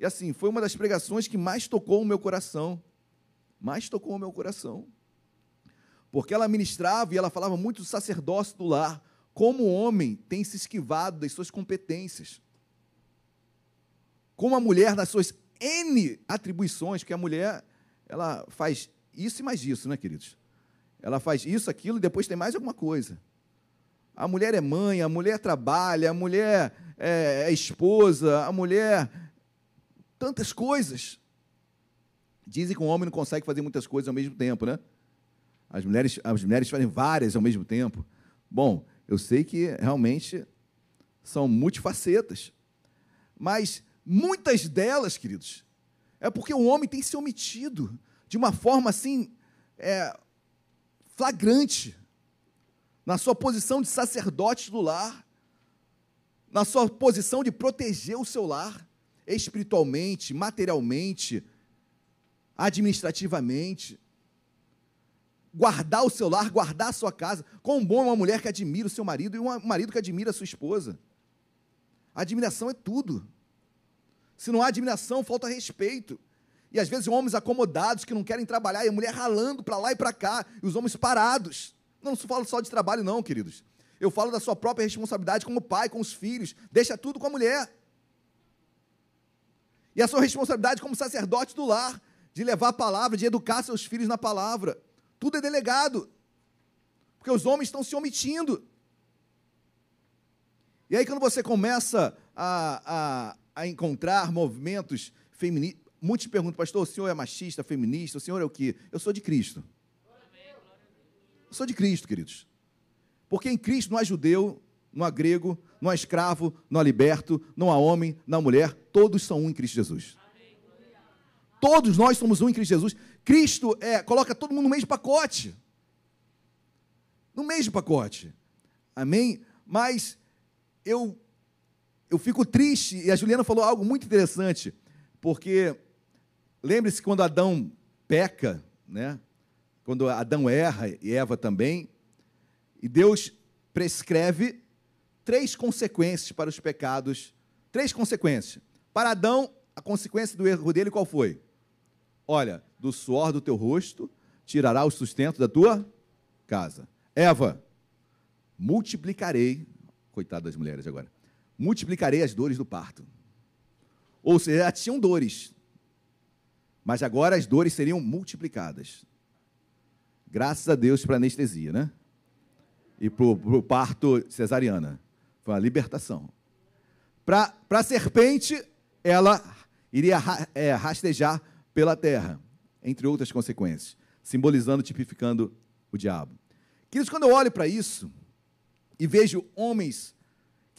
e assim, foi uma das pregações que mais tocou o meu coração. Mais tocou o meu coração. Porque ela ministrava e ela falava muito do sacerdócio do lar, como o homem tem se esquivado das suas competências. Como a mulher, nas suas N atribuições, que a mulher, ela faz isso e mais isso, né, queridos? Ela faz isso, aquilo e depois tem mais alguma coisa. A mulher é mãe, a mulher trabalha, a mulher é, é esposa, a mulher. tantas coisas. Dizem que um homem não consegue fazer muitas coisas ao mesmo tempo, né? As mulheres, as mulheres fazem várias ao mesmo tempo. Bom, eu sei que realmente são multifacetas. Mas muitas delas, queridos, é porque o homem tem se omitido de uma forma assim é, flagrante na sua posição de sacerdote do lar, na sua posição de proteger o seu lar, espiritualmente, materialmente, administrativamente. Guardar o seu lar, guardar a sua casa. Quão bom é uma mulher que admira o seu marido e um marido que admira a sua esposa. A admiração é tudo. Se não há admiração, falta respeito. E às vezes homens acomodados que não querem trabalhar, e a mulher ralando para lá e para cá, e os homens parados. Não, falo só de trabalho, não, queridos. Eu falo da sua própria responsabilidade como pai, com os filhos. Deixa tudo com a mulher. E a sua responsabilidade como sacerdote do lar, de levar a palavra, de educar seus filhos na palavra. Tudo é delegado. Porque os homens estão se omitindo. E aí, quando você começa a, a, a encontrar movimentos feministas, muitos perguntam, pastor, o senhor é machista, feminista, o senhor é o quê? Eu sou de Cristo. Eu sou de Cristo, queridos. Porque em Cristo não há judeu, não há grego, não há escravo, não há liberto, não há homem, não há mulher, todos são um em Cristo Jesus. Todos nós somos um em Cristo Jesus. Cristo é, coloca todo mundo no mesmo pacote. No mesmo pacote. Amém? Mas eu eu fico triste, e a Juliana falou algo muito interessante, porque lembre-se quando Adão peca, né? Quando Adão erra e Eva também, e Deus prescreve três consequências para os pecados, três consequências. Para Adão, a consequência do erro dele qual foi? Olha, do suor do teu rosto tirará o sustento da tua casa. Eva, multiplicarei, coitada das mulheres agora, multiplicarei as dores do parto. Ou seja, já tinham dores, mas agora as dores seriam multiplicadas. Graças a Deus para anestesia, né? E para o parto cesariana. Foi uma libertação. Para a serpente, ela iria é, rastejar pela terra, entre outras consequências, simbolizando, tipificando o diabo. Queridos, quando eu olho para isso e vejo homens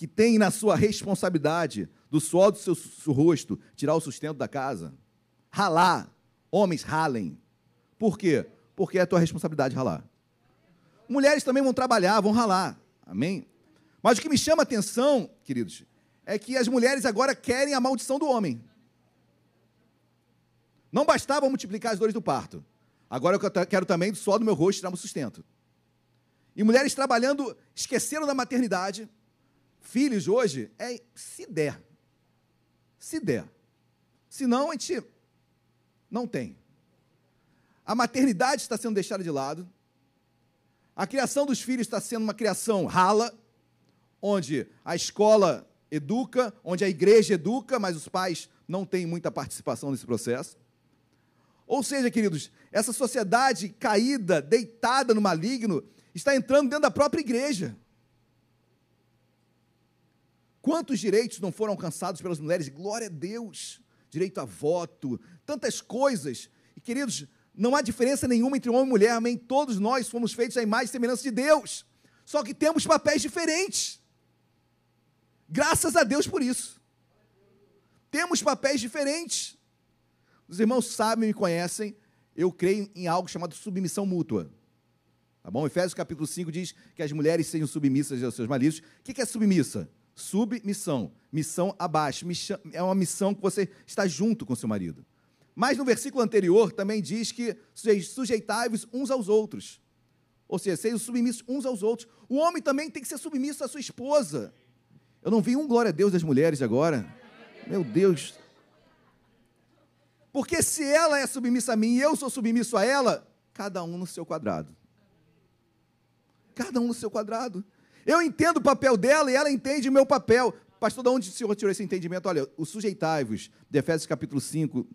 que tem na sua responsabilidade, do suor do seu rosto, tirar o sustento da casa. Ralar. Homens ralem. Por quê? Porque é a tua responsabilidade ralar. Mulheres também vão trabalhar, vão ralar. Amém? Mas o que me chama a atenção, queridos, é que as mulheres agora querem a maldição do homem. Não bastava multiplicar as dores do parto. Agora eu quero também do suor do meu rosto tirar o sustento. E mulheres trabalhando, esqueceram da maternidade, filhos hoje é se der. Se der. Senão a gente não tem. A maternidade está sendo deixada de lado. A criação dos filhos está sendo uma criação rala, onde a escola educa, onde a igreja educa, mas os pais não têm muita participação nesse processo. Ou seja, queridos, essa sociedade caída, deitada no maligno, está entrando dentro da própria igreja. Quantos direitos não foram alcançados pelas mulheres? Glória a Deus! Direito a voto, tantas coisas. E, queridos, não há diferença nenhuma entre homem e mulher, amém? Todos nós fomos feitos à imagem e semelhança de Deus. Só que temos papéis diferentes. Graças a Deus por isso. Temos papéis diferentes. Os irmãos sabem, me conhecem, eu creio em algo chamado submissão mútua. Tá bom? Efésios capítulo 5 diz que as mulheres sejam submissas aos seus maridos. O que é submissa? Submissão. Missão abaixo. É uma missão que você está junto com seu marido. Mas no versículo anterior também diz que suje- sujeitai-vos uns aos outros. Ou seja, sejam submissos uns aos outros. O homem também tem que ser submisso à sua esposa. Eu não vi um glória a Deus das mulheres agora. Meu Deus. Porque se ela é submissa a mim e eu sou submisso a ela, cada um no seu quadrado. Cada um no seu quadrado. Eu entendo o papel dela e ela entende o meu papel. Pastor, de onde o senhor tirou esse entendimento? Olha, o sujeitai-vos, de Efésios capítulo 5,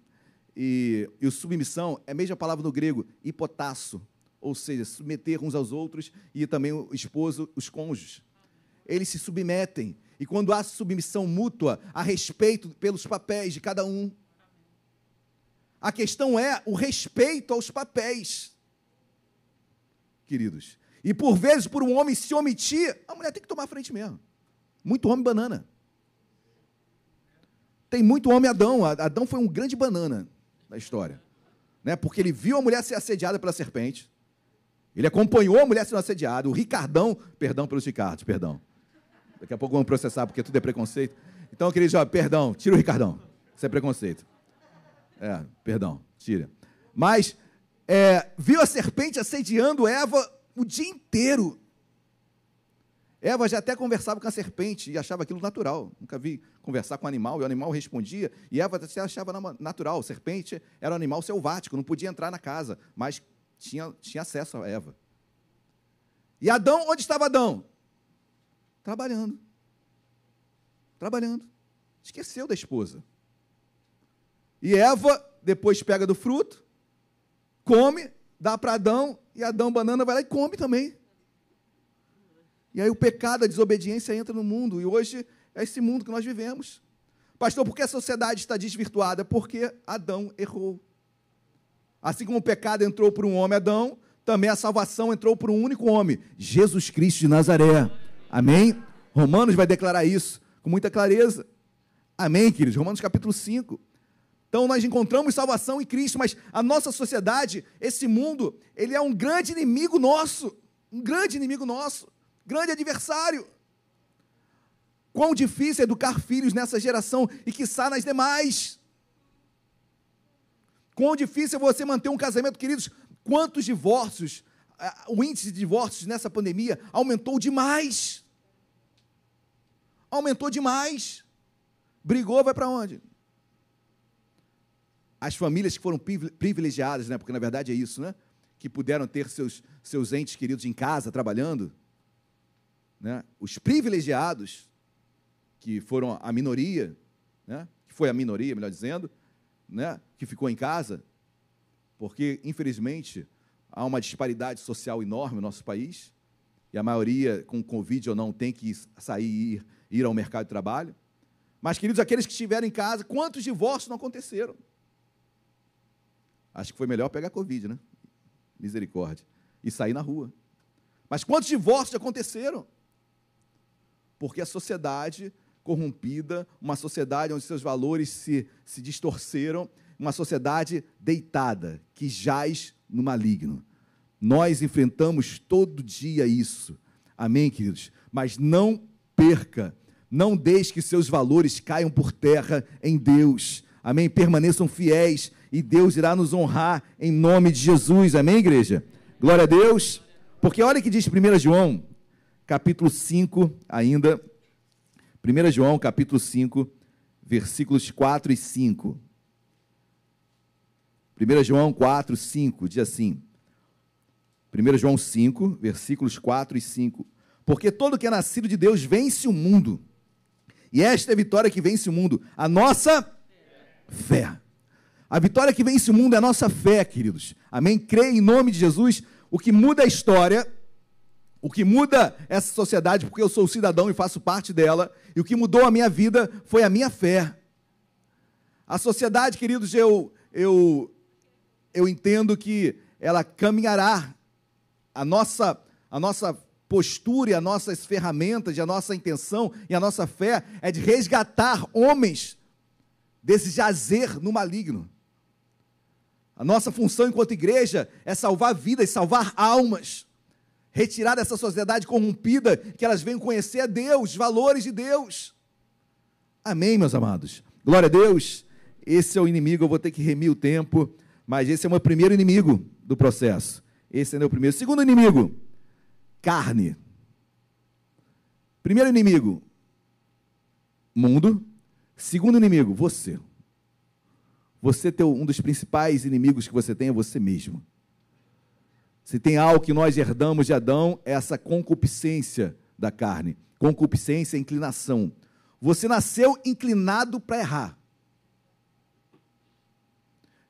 e, e o submissão é a mesma palavra no grego, hipotasso, ou seja, submeter uns aos outros e também o esposo, os cônjuges. Eles se submetem. E quando há submissão mútua a respeito pelos papéis de cada um, a questão é o respeito aos papéis, queridos. E por vezes, por um homem se omitir, a mulher tem que tomar frente mesmo. Muito homem banana. Tem muito homem Adão. Adão foi um grande banana da história. Né? Porque ele viu a mulher ser assediada pela serpente. Ele acompanhou a mulher sendo assediada. O Ricardão, perdão pelos Ricardos, perdão. Daqui a pouco vamos processar, porque tudo é preconceito. Então, queridos, ó, perdão, tira o Ricardão. Isso é preconceito. É, perdão, tira. Mas é, viu a serpente assediando Eva o dia inteiro. Eva já até conversava com a serpente e achava aquilo natural. Nunca vi conversar com o animal e o animal respondia. E Eva até achava na- natural. Serpente era um animal selvático, não podia entrar na casa, mas tinha, tinha acesso a Eva. E Adão, onde estava Adão? Trabalhando. Trabalhando. Esqueceu da esposa. E Eva depois pega do fruto, come, dá para Adão, e Adão, banana, vai lá e come também. E aí o pecado, a desobediência entra no mundo, e hoje é esse mundo que nós vivemos. Pastor, por que a sociedade está desvirtuada? Porque Adão errou. Assim como o pecado entrou por um homem, Adão, também a salvação entrou por um único homem, Jesus Cristo de Nazaré. Amém? Romanos vai declarar isso com muita clareza. Amém, queridos? Romanos capítulo 5. Então nós encontramos salvação em Cristo, mas a nossa sociedade, esse mundo, ele é um grande inimigo nosso, um grande inimigo nosso, grande adversário. Quão difícil é educar filhos nessa geração e quiçá nas demais. Quão difícil é você manter um casamento, queridos. Quantos divórcios, o índice de divórcios nessa pandemia aumentou demais. Aumentou demais. Brigou, vai para onde? As famílias que foram privi- privilegiadas, né? porque na verdade é isso, né? que puderam ter seus, seus entes queridos em casa trabalhando, né? os privilegiados, que foram a minoria, né? que foi a minoria, melhor dizendo, né? que ficou em casa, porque, infelizmente, há uma disparidade social enorme no nosso país, e a maioria, com Covid ou não, tem que sair e ir, ir ao mercado de trabalho. Mas, queridos, aqueles que estiveram em casa, quantos divórcios não aconteceram? Acho que foi melhor pegar Covid, né? Misericórdia. E sair na rua. Mas quantos divórcios aconteceram? Porque a sociedade corrompida, uma sociedade onde seus valores se, se distorceram, uma sociedade deitada, que jaz no maligno. Nós enfrentamos todo dia isso. Amém, queridos? Mas não perca, não deixe que seus valores caiam por terra em Deus. Amém? Permaneçam fiéis e Deus irá nos honrar em nome de Jesus. Amém, igreja? Glória a Deus. Porque olha o que diz 1 João, capítulo 5, ainda. 1 João, capítulo 5, versículos 4 e 5. 1 João 4, 5, diz assim. 1 João 5, versículos 4 e 5. Porque todo que é nascido de Deus vence o mundo. E esta é a vitória que vence o mundo, a nossa fé. A vitória que vence o mundo é a nossa fé, queridos. Amém? Creia em nome de Jesus. O que muda a história, o que muda essa sociedade, porque eu sou cidadão e faço parte dela, e o que mudou a minha vida foi a minha fé. A sociedade, queridos, eu, eu, eu entendo que ela caminhará. A nossa, a nossa postura e as nossas ferramentas, e a nossa intenção e a nossa fé é de resgatar homens desse jazer no maligno. A nossa função enquanto igreja é salvar vidas, salvar almas, retirar dessa sociedade corrompida, que elas venham conhecer a Deus, valores de Deus. Amém, meus amados. Glória a Deus. Esse é o inimigo, eu vou ter que remir o tempo, mas esse é o meu primeiro inimigo do processo. Esse é o primeiro. Segundo inimigo, carne. Primeiro inimigo, mundo. Segundo inimigo, você. Você tem um dos principais inimigos que você tem é você mesmo. Se tem algo que nós herdamos de Adão, é essa concupiscência da carne. Concupiscência é inclinação. Você nasceu inclinado para errar.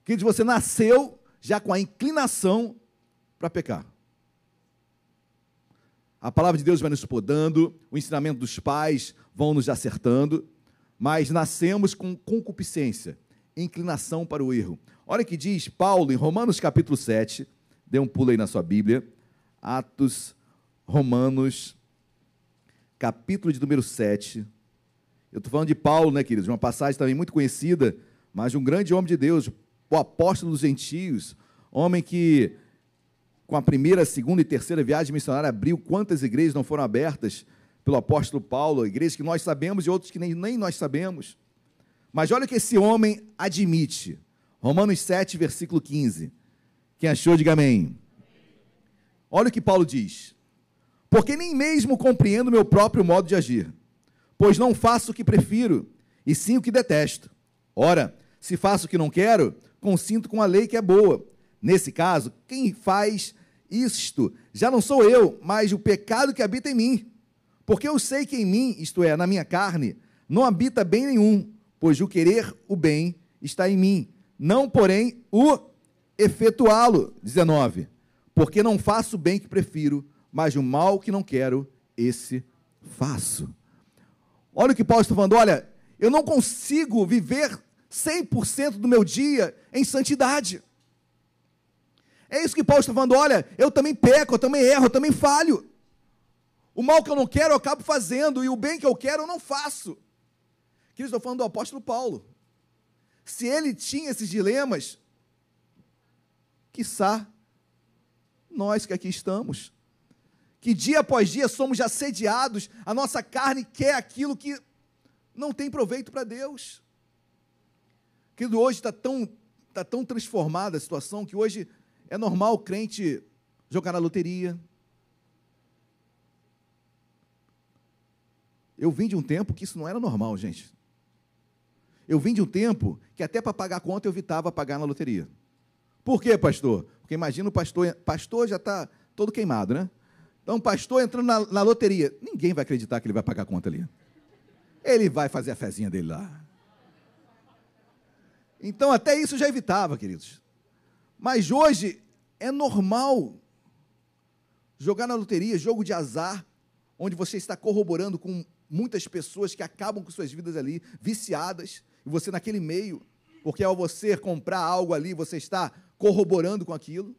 Queridos, você nasceu já com a inclinação para pecar. A palavra de Deus vai nos podando, o ensinamento dos pais vão nos acertando, mas nascemos com concupiscência, inclinação para o erro. Olha que diz Paulo em Romanos capítulo 7, dê um pulo aí na sua Bíblia, Atos, Romanos, capítulo de número 7. Eu estou falando de Paulo, né, queridos? Uma passagem também muito conhecida, mas de um grande homem de Deus, o apóstolo dos gentios, homem que com a primeira, segunda e terceira viagem missionária, abriu quantas igrejas não foram abertas pelo apóstolo Paulo, igrejas que nós sabemos e outras que nem, nem nós sabemos. Mas olha o que esse homem admite. Romanos 7, versículo 15. Quem achou, diga amém. Olha o que Paulo diz. Porque nem mesmo compreendo meu próprio modo de agir, pois não faço o que prefiro, e sim o que detesto. Ora, se faço o que não quero, consinto com a lei que é boa. Nesse caso, quem faz isto já não sou eu, mas o pecado que habita em mim. Porque eu sei que em mim, isto é, na minha carne, não habita bem nenhum, pois o querer o bem está em mim, não, porém, o efetuá-lo. 19. Porque não faço o bem que prefiro, mas o mal que não quero, esse faço. Olha o que Paulo está falando, olha, eu não consigo viver 100% do meu dia em santidade. É isso que Paulo está falando. Olha, eu também peco, eu também erro, eu também falho. O mal que eu não quero, eu acabo fazendo, e o bem que eu quero, eu não faço. Queridos, estou falando do apóstolo Paulo. Se ele tinha esses dilemas, quiçá nós que aqui estamos, que dia após dia somos assediados, a nossa carne quer aquilo que não tem proveito para Deus. Querido, hoje está tão, tá tão transformada a situação que hoje é normal o crente jogar na loteria. Eu vim de um tempo que isso não era normal, gente. Eu vim de um tempo que até para pagar a conta eu evitava pagar na loteria. Por quê, pastor? Porque imagina o pastor, pastor já está todo queimado, né? Então, pastor entrando na, na, loteria, ninguém vai acreditar que ele vai pagar a conta ali. Ele vai fazer a fezinha dele lá. Então, até isso já evitava, queridos. Mas hoje é normal jogar na loteria, jogo de azar, onde você está corroborando com muitas pessoas que acabam com suas vidas ali, viciadas, e você naquele meio, porque ao você comprar algo ali, você está corroborando com aquilo.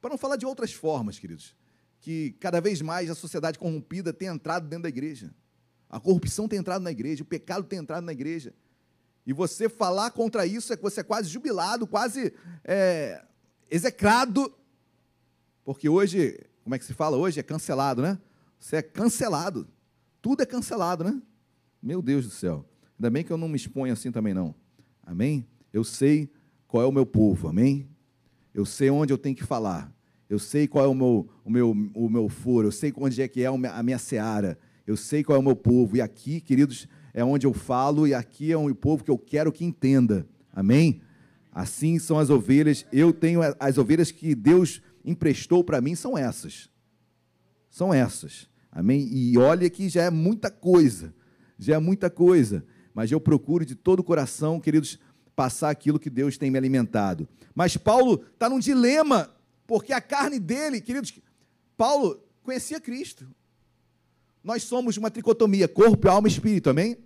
Para não falar de outras formas, queridos, que cada vez mais a sociedade corrompida tem entrado dentro da igreja. A corrupção tem entrado na igreja, o pecado tem entrado na igreja. E você falar contra isso é que você é quase jubilado, quase é, execrado. Porque hoje, como é que se fala hoje? É cancelado, né? Você é cancelado. Tudo é cancelado, né? Meu Deus do céu. Ainda bem que eu não me exponho assim também, não. Amém? Eu sei qual é o meu povo, amém? Eu sei onde eu tenho que falar. Eu sei qual é o meu, o meu, o meu foro. Eu sei onde é que é a minha seara. Eu sei qual é o meu povo. E aqui, queridos, é onde eu falo e aqui é um povo que eu quero que entenda. Amém? Assim são as ovelhas. Eu tenho as ovelhas que Deus emprestou para mim, são essas. São essas. Amém? E olha que já é muita coisa. Já é muita coisa. Mas eu procuro de todo o coração, queridos, passar aquilo que Deus tem me alimentado. Mas Paulo está num dilema, porque a carne dele, queridos, Paulo conhecia Cristo. Nós somos uma tricotomia, corpo, alma e espírito, amém?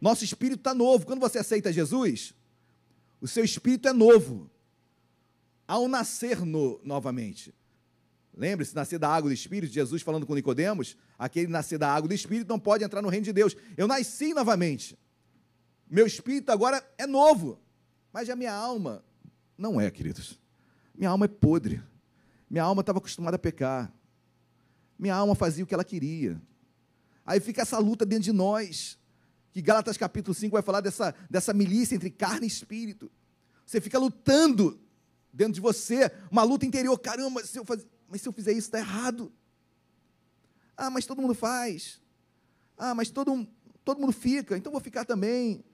Nosso espírito está novo. Quando você aceita Jesus, o seu espírito é novo. Ao nascer no, novamente. Lembre-se, nascer da água do Espírito, Jesus falando com Nicodemos, aquele nascer da água do Espírito não pode entrar no reino de Deus. Eu nasci novamente. Meu espírito agora é novo. Mas a minha alma não é, queridos. Minha alma é podre. Minha alma estava acostumada a pecar. Minha alma fazia o que ela queria. Aí fica essa luta dentro de nós, que Gálatas capítulo 5 vai falar dessa, dessa milícia entre carne e espírito. Você fica lutando dentro de você, uma luta interior. Caramba, se eu faz... mas se eu fizer isso, está errado. Ah, mas todo mundo faz. Ah, mas todo, todo mundo fica, então vou ficar também.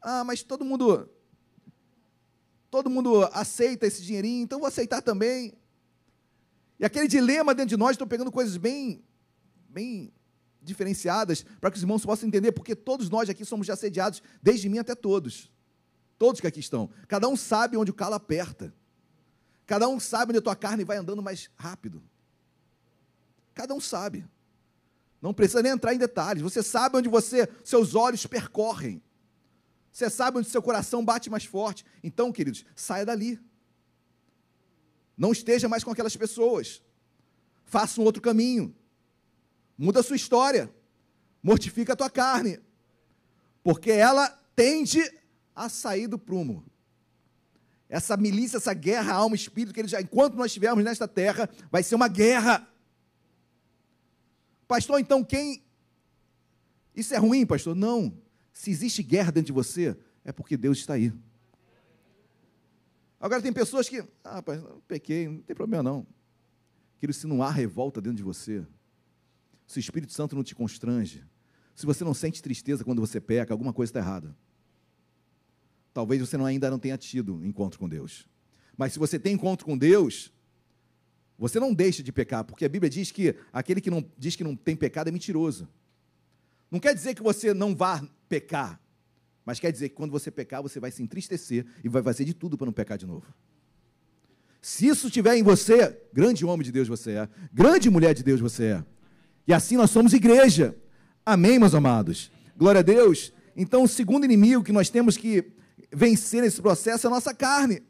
Ah, mas todo mundo todo mundo aceita esse dinheirinho, então vou aceitar também. E aquele dilema dentro de nós, estou pegando coisas bem, bem diferenciadas para que os irmãos possam entender, porque todos nós aqui somos assediados, desde mim até todos. Todos que aqui estão. Cada um sabe onde o calo aperta. Cada um sabe onde a tua carne vai andando mais rápido. Cada um sabe. Não precisa nem entrar em detalhes. Você sabe onde você, seus olhos percorrem. Você sabe onde seu coração bate mais forte. Então, queridos, saia dali. Não esteja mais com aquelas pessoas. Faça um outro caminho. Muda a sua história. Mortifica a tua carne. Porque ela tende a sair do prumo. Essa milícia, essa guerra alma espírito que ele já, enquanto nós estivermos nesta terra, vai ser uma guerra. Pastor, então quem Isso é ruim, pastor? Não. Se existe guerra dentro de você, é porque Deus está aí. Agora tem pessoas que, ah, rapaz, pequei, não tem problema não. Querido, se não há revolta dentro de você, se o Espírito Santo não te constrange, se você não sente tristeza quando você peca, alguma coisa está errada. Talvez você ainda não tenha tido encontro com Deus. Mas se você tem encontro com Deus, você não deixa de pecar, porque a Bíblia diz que aquele que não diz que não tem pecado é mentiroso. Não quer dizer que você não vá pecar, mas quer dizer que quando você pecar, você vai se entristecer e vai fazer de tudo para não pecar de novo. Se isso estiver em você, grande homem de Deus você é, grande mulher de Deus você é. E assim nós somos igreja. Amém, meus amados? Glória a Deus. Então, o segundo inimigo que nós temos que vencer nesse processo é a nossa carne.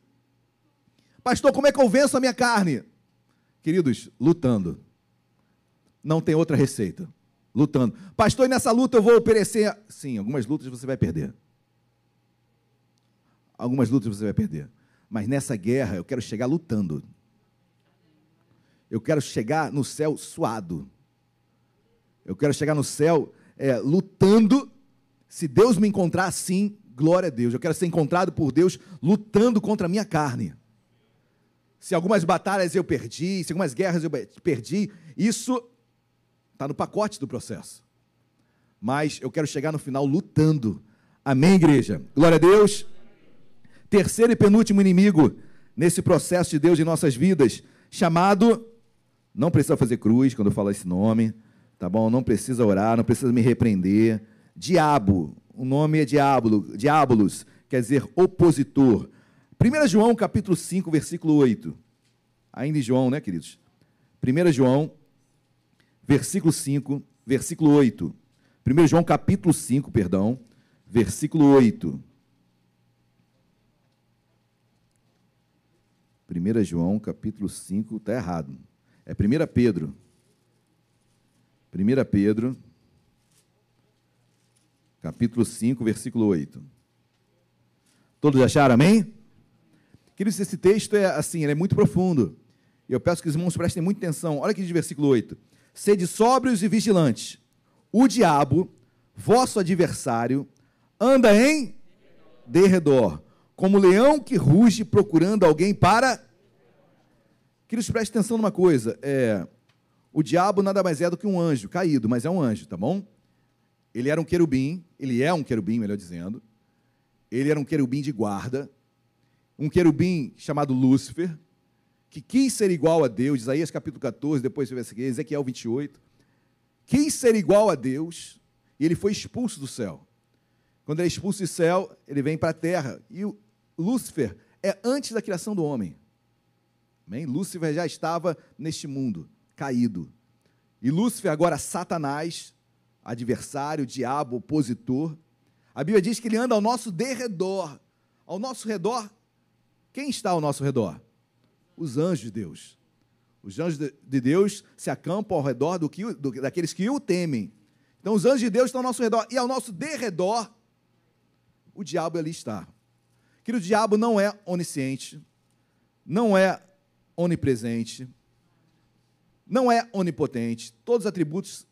Pastor, como é que eu venço a minha carne? Queridos, lutando. Não tem outra receita. Lutando. Pastor, e nessa luta eu vou perecer. Sim, algumas lutas você vai perder. Algumas lutas você vai perder. Mas nessa guerra eu quero chegar lutando. Eu quero chegar no céu suado. Eu quero chegar no céu é, lutando. Se Deus me encontrar assim, glória a Deus. Eu quero ser encontrado por Deus lutando contra a minha carne. Se algumas batalhas eu perdi, se algumas guerras eu perdi, isso está no pacote do processo. Mas eu quero chegar no final lutando. Amém, igreja? Glória a Deus. Terceiro e penúltimo inimigo nesse processo de Deus em nossas vidas, chamado. Não precisa fazer cruz quando eu falar esse nome, tá bom? Não precisa orar, não precisa me repreender. Diabo, o nome é diablo, diabolos, quer dizer opositor. 1 João capítulo 5, versículo 8. Ainda em João, né, queridos? 1 João, versículo 5, versículo 8. 1 João capítulo 5, perdão, versículo 8. 1 João capítulo 5, está errado. É 1 Pedro. 1 Pedro, capítulo 5, versículo 8. Todos acharam, amém? Queridos, esse texto é assim, ele é muito profundo. Eu peço que os irmãos prestem muita atenção. Olha aqui de versículo 8. Sede sóbrios e vigilantes. O diabo, vosso adversário, anda em derredor, como leão que ruge procurando alguém para. Queridos, prestem atenção numa coisa. É, o diabo nada mais é do que um anjo caído, mas é um anjo, tá bom? Ele era um querubim, ele é um querubim, melhor dizendo. Ele era um querubim de guarda, um querubim chamado Lúcifer, que quis ser igual a Deus, Isaías capítulo 14, depois você vai Ezequiel 28, quis ser igual a Deus, e ele foi expulso do céu. Quando ele é expulso do céu, ele vem para a terra, e o Lúcifer é antes da criação do homem. Amém? Lúcifer já estava neste mundo, caído. E Lúcifer, agora Satanás, adversário, diabo, opositor. A Bíblia diz que ele anda ao nosso derredor. Ao nosso redor quem está ao nosso redor? Os anjos de Deus. Os anjos de Deus se acampam ao redor do que, do, daqueles que o temem. Então, os anjos de Deus estão ao nosso redor. E ao nosso derredor, o diabo ali está. Que o diabo não é onisciente, não é onipresente, não é onipotente, todos os atributos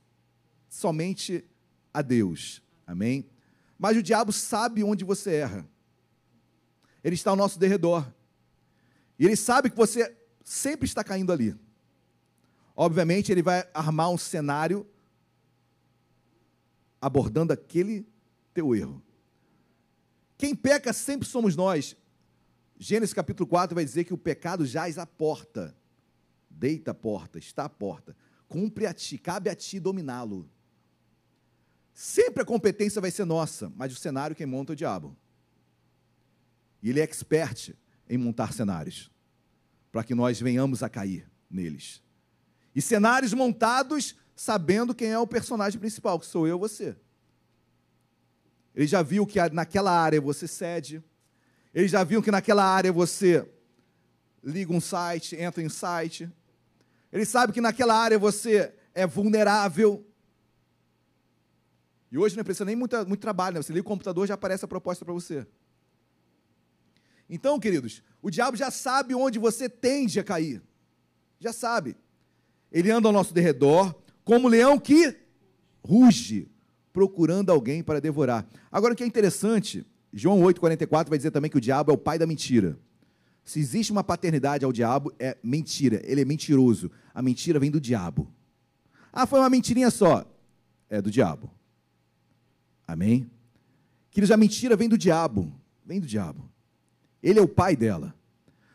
somente a Deus. Amém? Mas o diabo sabe onde você erra. Ele está ao nosso derredor. E ele sabe que você sempre está caindo ali. Obviamente, ele vai armar um cenário abordando aquele teu erro. Quem peca sempre somos nós. Gênesis capítulo 4 vai dizer que o pecado jaz à porta. Deita a porta, está à porta. Cumpre a ti, cabe a ti dominá-lo. Sempre a competência vai ser nossa, mas o cenário quem monta é o diabo. E ele é expert em montar cenários, para que nós venhamos a cair neles. E cenários montados sabendo quem é o personagem principal, que sou eu e você. Ele já viu que naquela área você cede. Ele já viu que naquela área você liga um site, entra em um site. Ele sabe que naquela área você é vulnerável. E hoje não precisa nem muito, muito trabalho, né? Você liga o computador já aparece a proposta para você. Então, queridos, o diabo já sabe onde você tende a cair. Já sabe. Ele anda ao nosso derredor, como leão que ruge, procurando alguém para devorar. Agora, o que é interessante, João 8,44 vai dizer também que o diabo é o pai da mentira. Se existe uma paternidade ao diabo, é mentira. Ele é mentiroso. A mentira vem do diabo. Ah, foi uma mentirinha só. É do diabo. Amém? Queridos, a mentira vem do diabo. Vem do diabo. Ele é o pai dela.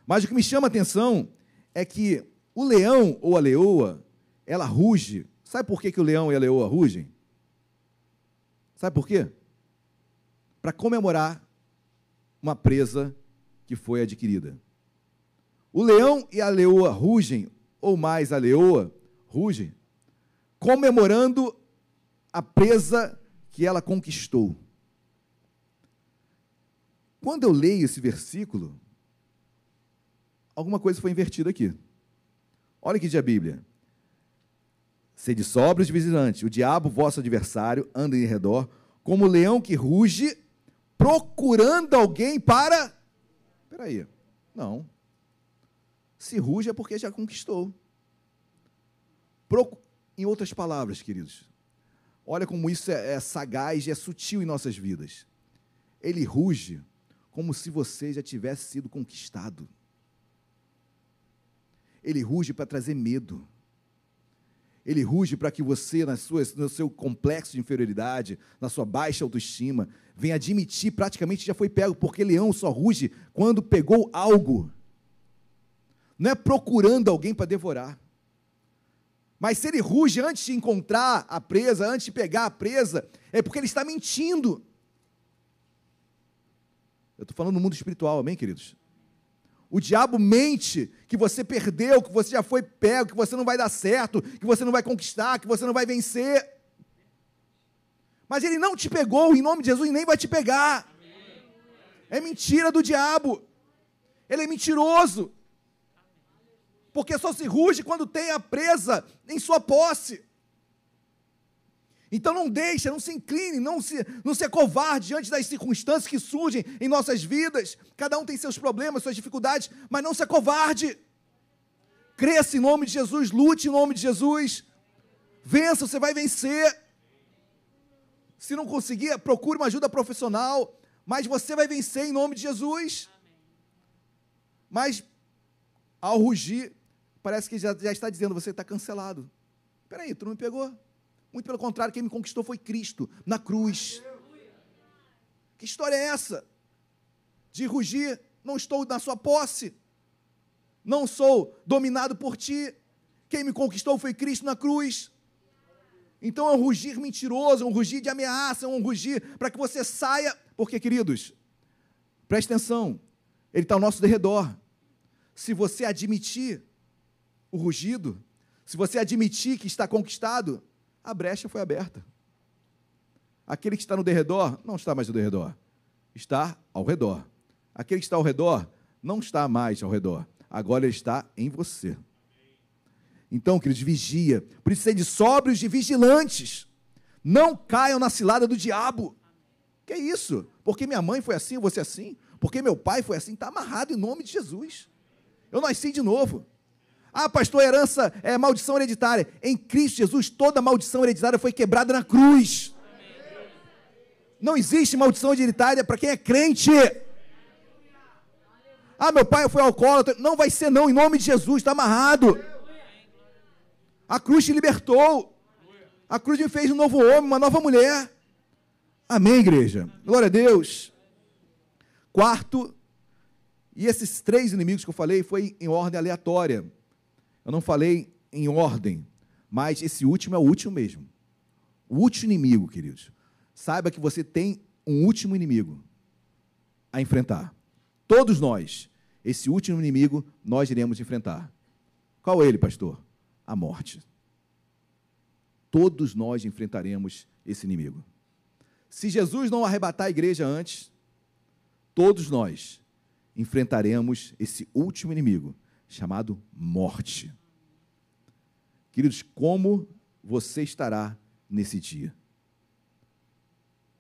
Mas o que me chama a atenção é que o leão ou a leoa, ela ruge Sabe por que, que o leão e a leoa rugem? Sabe por quê? Para comemorar uma presa que foi adquirida. O leão e a leoa rugem, ou mais a leoa rugem, comemorando a presa que ela conquistou. Quando eu leio esse versículo, alguma coisa foi invertida aqui. Olha que diz a Bíblia. Sede sóbrios e vigilantes. O diabo, vosso adversário, anda em redor, como o leão que ruge, procurando alguém para. Espera aí. Não. Se ruge é porque já conquistou. Em outras palavras, queridos, olha como isso é, é sagaz e é sutil em nossas vidas. Ele ruge como se você já tivesse sido conquistado. Ele ruge para trazer medo. Ele ruge para que você, nas suas, no seu complexo de inferioridade, na sua baixa autoestima, venha admitir praticamente já foi pego, porque leão só ruge quando pegou algo. Não é procurando alguém para devorar. Mas se ele ruge antes de encontrar a presa, antes de pegar a presa, é porque ele está mentindo. Eu estou falando no mundo espiritual, amém, queridos? O diabo mente que você perdeu, que você já foi pego, que você não vai dar certo, que você não vai conquistar, que você não vai vencer. Mas ele não te pegou, em nome de Jesus, e nem vai te pegar. É mentira do diabo. Ele é mentiroso. Porque só se ruge quando tem a presa em sua posse. Então não deixe, não se incline, não se, não se covarde diante das circunstâncias que surgem em nossas vidas. Cada um tem seus problemas, suas dificuldades, mas não se covarde. Cresça em nome de Jesus, lute em nome de Jesus. Vença, você vai vencer. Se não conseguir, procure uma ajuda profissional, mas você vai vencer em nome de Jesus. Mas ao rugir, parece que já, já está dizendo: você está cancelado. Espera aí, tu não me pegou? Muito pelo contrário, quem me conquistou foi Cristo, na cruz. Que história é essa? De rugir, não estou na sua posse, não sou dominado por ti. Quem me conquistou foi Cristo na cruz. Então é um rugir mentiroso, é um rugir de ameaça, é um rugir para que você saia. Porque, queridos, preste atenção, ele está ao nosso derredor. Se você admitir o rugido, se você admitir que está conquistado, a brecha foi aberta. Aquele que está no derredor não está mais no derredor, está ao redor. Aquele que está ao redor não está mais ao redor, agora ele está em você. Então, queridos, vigia. Por isso, sede sóbrios e vigilantes. Não caiam na cilada do diabo. Que é isso? Porque minha mãe foi assim, você assim? Porque meu pai foi assim? Está amarrado em nome de Jesus. Eu nasci de novo. Ah, pastor, herança é maldição hereditária. Em Cristo Jesus, toda maldição hereditária foi quebrada na cruz. Não existe maldição hereditária para quem é crente. Ah, meu pai foi alcoólatra. Não vai ser, não, em nome de Jesus, está amarrado. A cruz te libertou. A cruz me fez um novo homem, uma nova mulher. Amém, igreja? Glória a Deus. Quarto, e esses três inimigos que eu falei foi em ordem aleatória. Eu não falei em ordem, mas esse último é o último mesmo. O último inimigo, queridos. Saiba que você tem um último inimigo a enfrentar. Todos nós, esse último inimigo, nós iremos enfrentar. Qual é ele, pastor? A morte. Todos nós enfrentaremos esse inimigo. Se Jesus não arrebatar a igreja antes, todos nós enfrentaremos esse último inimigo, chamado morte. Queridos, como você estará nesse dia?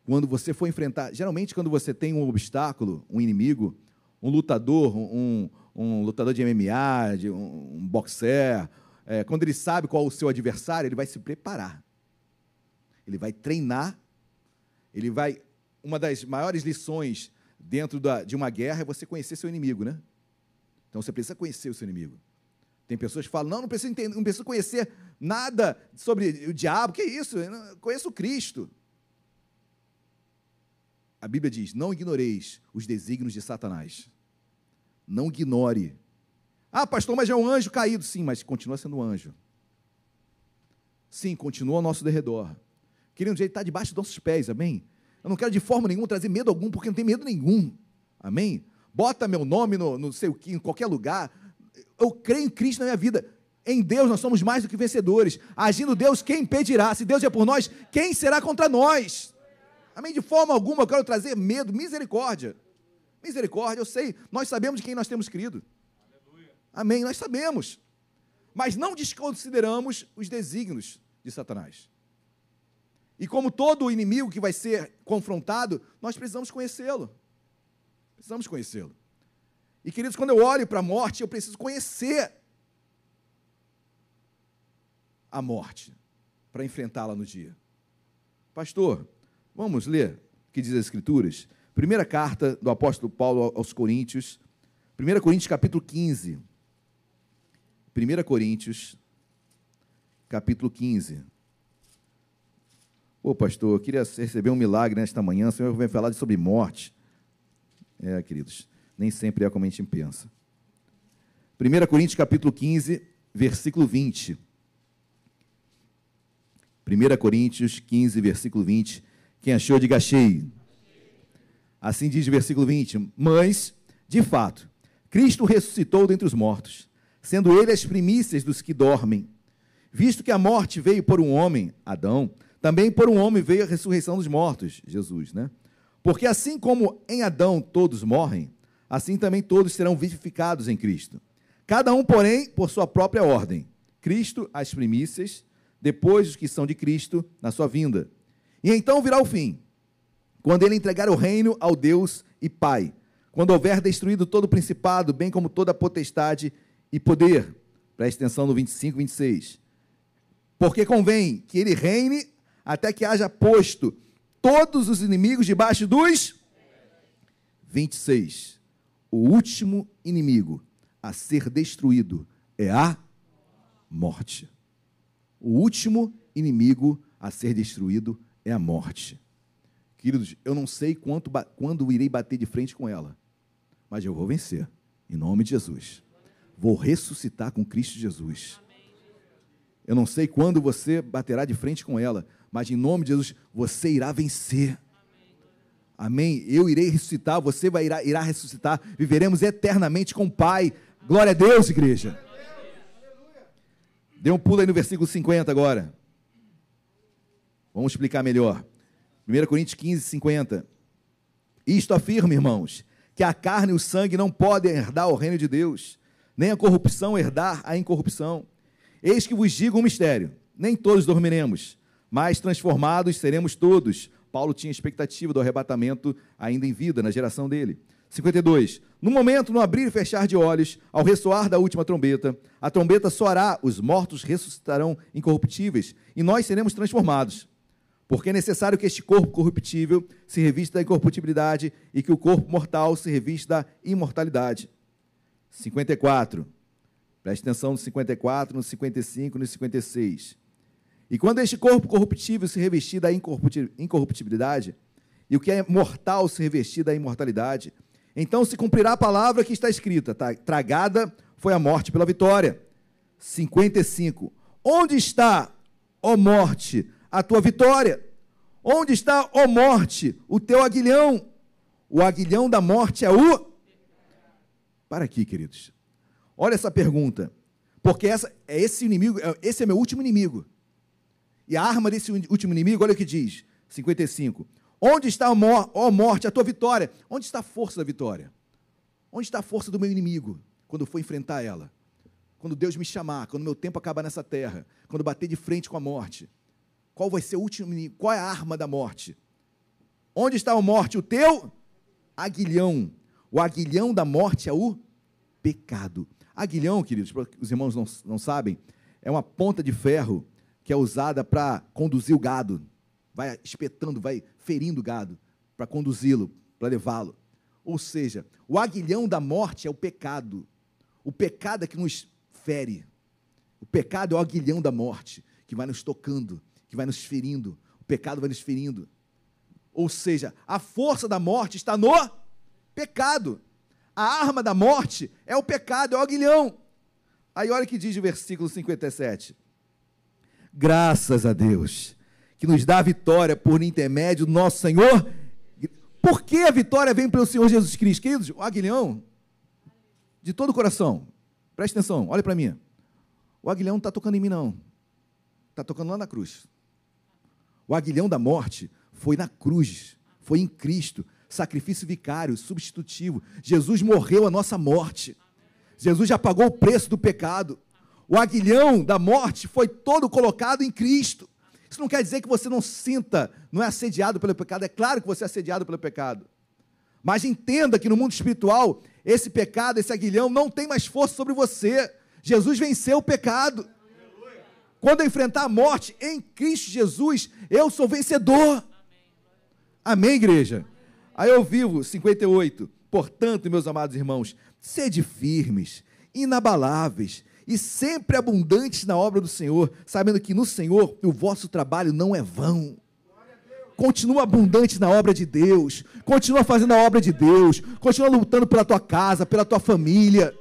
Quando você for enfrentar, geralmente quando você tem um obstáculo, um inimigo, um lutador, um, um lutador de MMA, de um, um boxer, é, quando ele sabe qual é o seu adversário, ele vai se preparar. Ele vai treinar, ele vai. Uma das maiores lições dentro da, de uma guerra é você conhecer seu inimigo, né? Então você precisa conhecer o seu inimigo. Tem pessoas que falam, não, não preciso, entender, não preciso conhecer nada sobre o diabo, que isso? Eu conheço Cristo. A Bíblia diz: não ignoreis os desígnios de Satanás. Não ignore. Ah, pastor, mas é um anjo caído. Sim, mas continua sendo um anjo. Sim, continua ao nosso derredor. Querido, ele está debaixo dos nossos pés, amém? Eu não quero de forma nenhuma trazer medo algum, porque não tem medo nenhum. Amém? Bota meu nome no, no sei o que, em qualquer lugar. Eu creio em Cristo na minha vida. Em Deus nós somos mais do que vencedores. Agindo Deus, quem impedirá? Se Deus é por nós, quem será contra nós? Amém? De forma alguma eu quero trazer medo, misericórdia. Misericórdia, eu sei, nós sabemos de quem nós temos crido. Amém, nós sabemos. Mas não desconsideramos os desígnios de Satanás. E como todo inimigo que vai ser confrontado, nós precisamos conhecê-lo. Precisamos conhecê-lo. E queridos, quando eu olho para a morte, eu preciso conhecer a morte para enfrentá-la no dia. Pastor, vamos ler o que diz as Escrituras? Primeira carta do apóstolo Paulo aos Coríntios, 1 Coríntios capítulo 15. 1 Coríntios, capítulo 15. Ô, pastor, eu queria receber um milagre nesta manhã, o senhor vem falar sobre morte. É, queridos, nem sempre é como a gente pensa. 1 Coríntios, capítulo 15, versículo 20. 1 Coríntios 15, versículo 20. Quem achou, diga cheio. Assim diz o versículo 20: Mas, de fato, Cristo ressuscitou dentre os mortos, sendo ele as primícias dos que dormem. Visto que a morte veio por um homem, Adão, também por um homem veio a ressurreição dos mortos, Jesus, né? Porque assim como em Adão todos morrem, assim também todos serão vivificados em Cristo. Cada um, porém, por sua própria ordem. Cristo, as primícias, depois os que são de Cristo, na sua vinda. E então virá o fim, quando ele entregar o reino ao Deus e Pai, quando houver destruído todo o principado, bem como toda a potestade e poder. Presta atenção no 25, 26. Porque convém que ele reine até que haja posto todos os inimigos debaixo dos 26. O último inimigo a ser destruído é a morte. O último inimigo a ser destruído é a morte. Queridos, eu não sei quanto, quando irei bater de frente com ela, mas eu vou vencer, em nome de Jesus. Vou ressuscitar com Cristo Jesus. Eu não sei quando você baterá de frente com ela, mas em nome de Jesus, você irá vencer. Amém? Eu irei ressuscitar, você vai irá, irá ressuscitar, viveremos eternamente com o Pai. Glória a Deus, igreja. Dê um pulo aí no versículo 50 agora. Vamos explicar melhor. 1 Coríntios 15, 50. Isto afirma, irmãos, que a carne e o sangue não podem herdar o reino de Deus, nem a corrupção herdar a incorrupção. Eis que vos digo um mistério: nem todos dormiremos, mas transformados seremos todos. Paulo tinha expectativa do arrebatamento ainda em vida, na geração dele. 52. No momento, no abrir e fechar de olhos, ao ressoar da última trombeta, a trombeta soará, os mortos ressuscitarão incorruptíveis e nós seremos transformados. Porque é necessário que este corpo corruptível se revista da incorruptibilidade e que o corpo mortal se revista da imortalidade. 54. Preste atenção no 54, no 55 e no 56. E quando este corpo corruptível se revestir da incorrupti- incorruptibilidade, e o que é mortal se revestir da imortalidade, então se cumprirá a palavra que está escrita: "Tra- tragada foi a morte pela vitória. 55. Onde está, ó morte, a tua vitória? Onde está, ó morte, o teu aguilhão? O aguilhão da morte é o. Para aqui, queridos. Olha essa pergunta. Porque essa, é esse inimigo, é- esse é meu último inimigo. E a arma desse último inimigo, olha o que diz, 55. Onde está, ó mor- ó morte, a tua vitória? Onde está a força da vitória? Onde está a força do meu inimigo quando eu for enfrentar ela? Quando Deus me chamar, quando meu tempo acabar nessa terra, quando bater de frente com a morte? Qual vai ser o último inimigo? Qual é a arma da morte? Onde está a morte? O teu aguilhão. O aguilhão da morte é o pecado. Aguilhão, queridos, os irmãos não, não sabem, é uma ponta de ferro que é usada para conduzir o gado. Vai espetando, vai ferindo o gado para conduzi-lo, para levá-lo. Ou seja, o aguilhão da morte é o pecado. O pecado é que nos fere. O pecado é o aguilhão da morte, que vai nos tocando, que vai nos ferindo. O pecado vai nos ferindo. Ou seja, a força da morte está no pecado. A arma da morte é o pecado, é o aguilhão. Aí olha o que diz o versículo 57. Graças a Deus, que nos dá a vitória por intermédio do nosso Senhor. Por que a vitória vem pelo Senhor Jesus Cristo? Queridos, o aguilhão, de todo o coração, preste atenção, olha para mim. O aguilhão não está tocando em mim, não. Está tocando lá na cruz. O aguilhão da morte foi na cruz, foi em Cristo, sacrifício vicário, substitutivo. Jesus morreu a nossa morte. Jesus já pagou o preço do pecado. O aguilhão da morte foi todo colocado em Cristo. Isso não quer dizer que você não sinta, não é assediado pelo pecado. É claro que você é assediado pelo pecado. Mas entenda que no mundo espiritual, esse pecado, esse aguilhão, não tem mais força sobre você. Jesus venceu o pecado. Quando eu enfrentar a morte em Cristo Jesus, eu sou vencedor. Amém, igreja? Aí eu vivo, 58. Portanto, meus amados irmãos, sede firmes, inabaláveis e sempre abundantes na obra do Senhor, sabendo que no Senhor o vosso trabalho não é vão. Continua abundante na obra de Deus, continua fazendo a obra de Deus, continua lutando pela tua casa, pela tua família,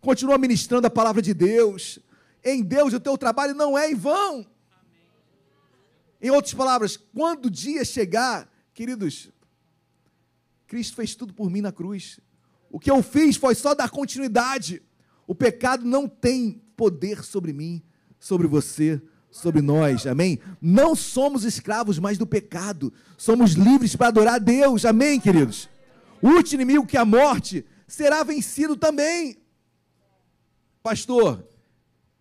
continua ministrando a palavra de Deus. Em Deus o teu trabalho não é em vão. Em outras palavras, quando o dia chegar, queridos, Cristo fez tudo por mim na cruz. O que eu fiz foi só dar continuidade. O pecado não tem poder sobre mim, sobre você, sobre nós, amém? Não somos escravos mais do pecado, somos livres para adorar a Deus, amém, queridos? O último inimigo que é a morte será vencido também. Pastor,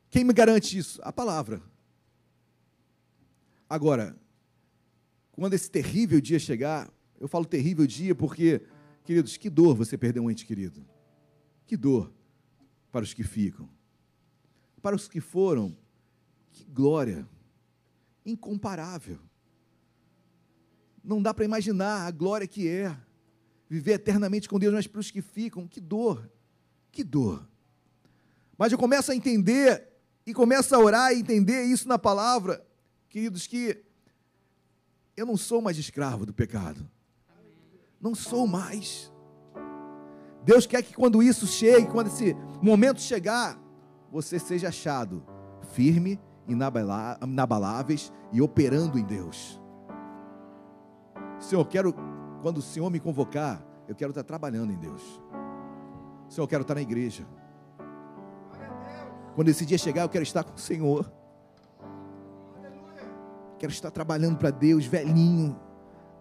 quem me garante isso? A palavra. Agora, quando esse terrível dia chegar, eu falo terrível dia porque, queridos, que dor você perder um ente querido. Que dor para os que ficam. Para os que foram, que glória. Incomparável. Não dá para imaginar a glória que é viver eternamente com Deus, mas para os que ficam, que dor. Que dor. Mas eu começo a entender e começo a orar e entender isso na palavra, queridos, que eu não sou mais escravo do pecado. Não sou mais. Deus quer que quando isso chegue, quando esse momento chegar, você seja achado firme, inabaláveis e operando em Deus. Senhor, eu quero, quando o Senhor me convocar, eu quero estar trabalhando em Deus. Senhor, eu quero estar na igreja. Quando esse dia chegar, eu quero estar com o Senhor. Quero estar trabalhando para Deus, velhinho,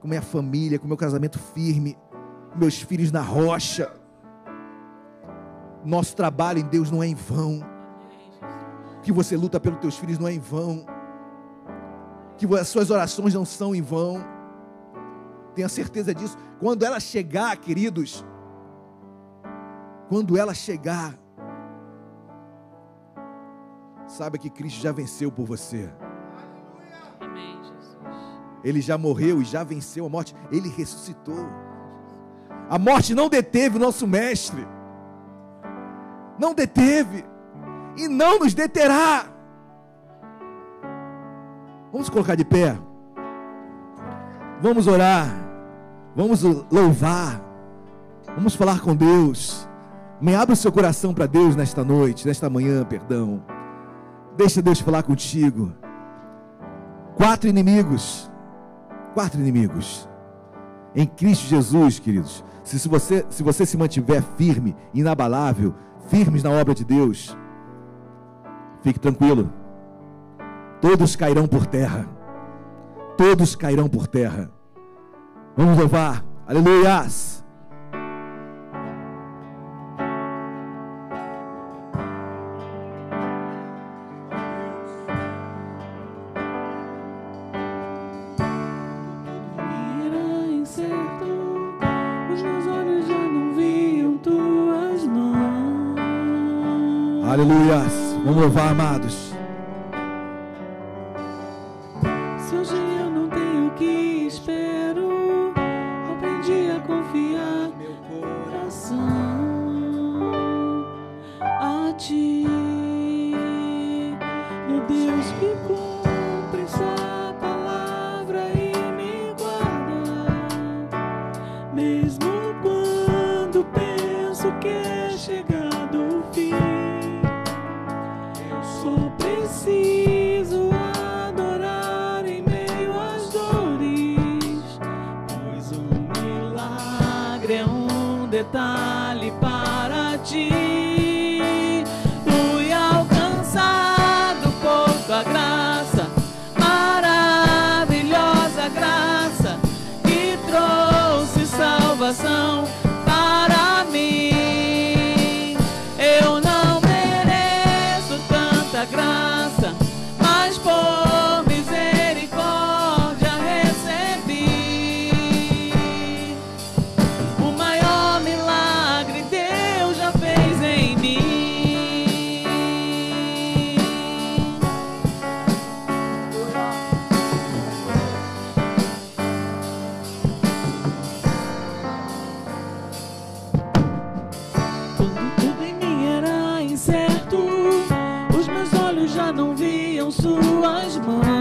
com minha família, com meu casamento firme, com meus filhos na rocha. Nosso trabalho em Deus não é em vão. Que você luta pelos teus filhos não é em vão. Que as suas orações não são em vão. Tenha certeza disso. Quando ela chegar, queridos, quando ela chegar, saiba que Cristo já venceu por você. Ele já morreu e já venceu a morte. Ele ressuscitou. A morte não deteve o nosso mestre. Não deteve. E não nos deterá. Vamos colocar de pé. Vamos orar. Vamos louvar. Vamos falar com Deus. Me abra o seu coração para Deus nesta noite, nesta manhã, perdão. Deixa Deus falar contigo. Quatro inimigos. Quatro inimigos. Em Cristo Jesus, queridos. Se, se, você, se você se mantiver firme, inabalável, firmes na obra de Deus, fique tranquilo. Todos cairão por terra. Todos cairão por terra. Vamos louvar. Aleluias. Suas mãos.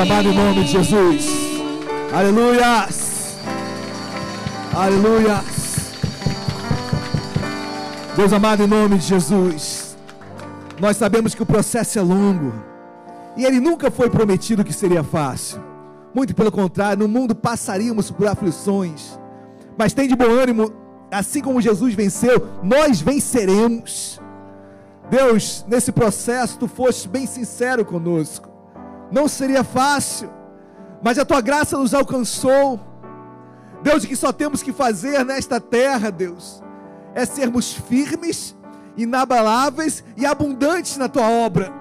Amado, em nome de Jesus. Aleluias. Aleluias. Deus amado, em nome de Jesus. Nós sabemos que o processo é longo. E ele nunca foi prometido que seria fácil. Muito pelo contrário, no mundo passaríamos por aflições. Mas tem de bom ânimo, assim como Jesus venceu, nós venceremos. Deus, nesse processo, tu foste bem sincero conosco. Não seria fácil, mas a tua graça nos alcançou. Deus, o que só temos que fazer nesta terra, Deus, é sermos firmes, inabaláveis e abundantes na tua obra.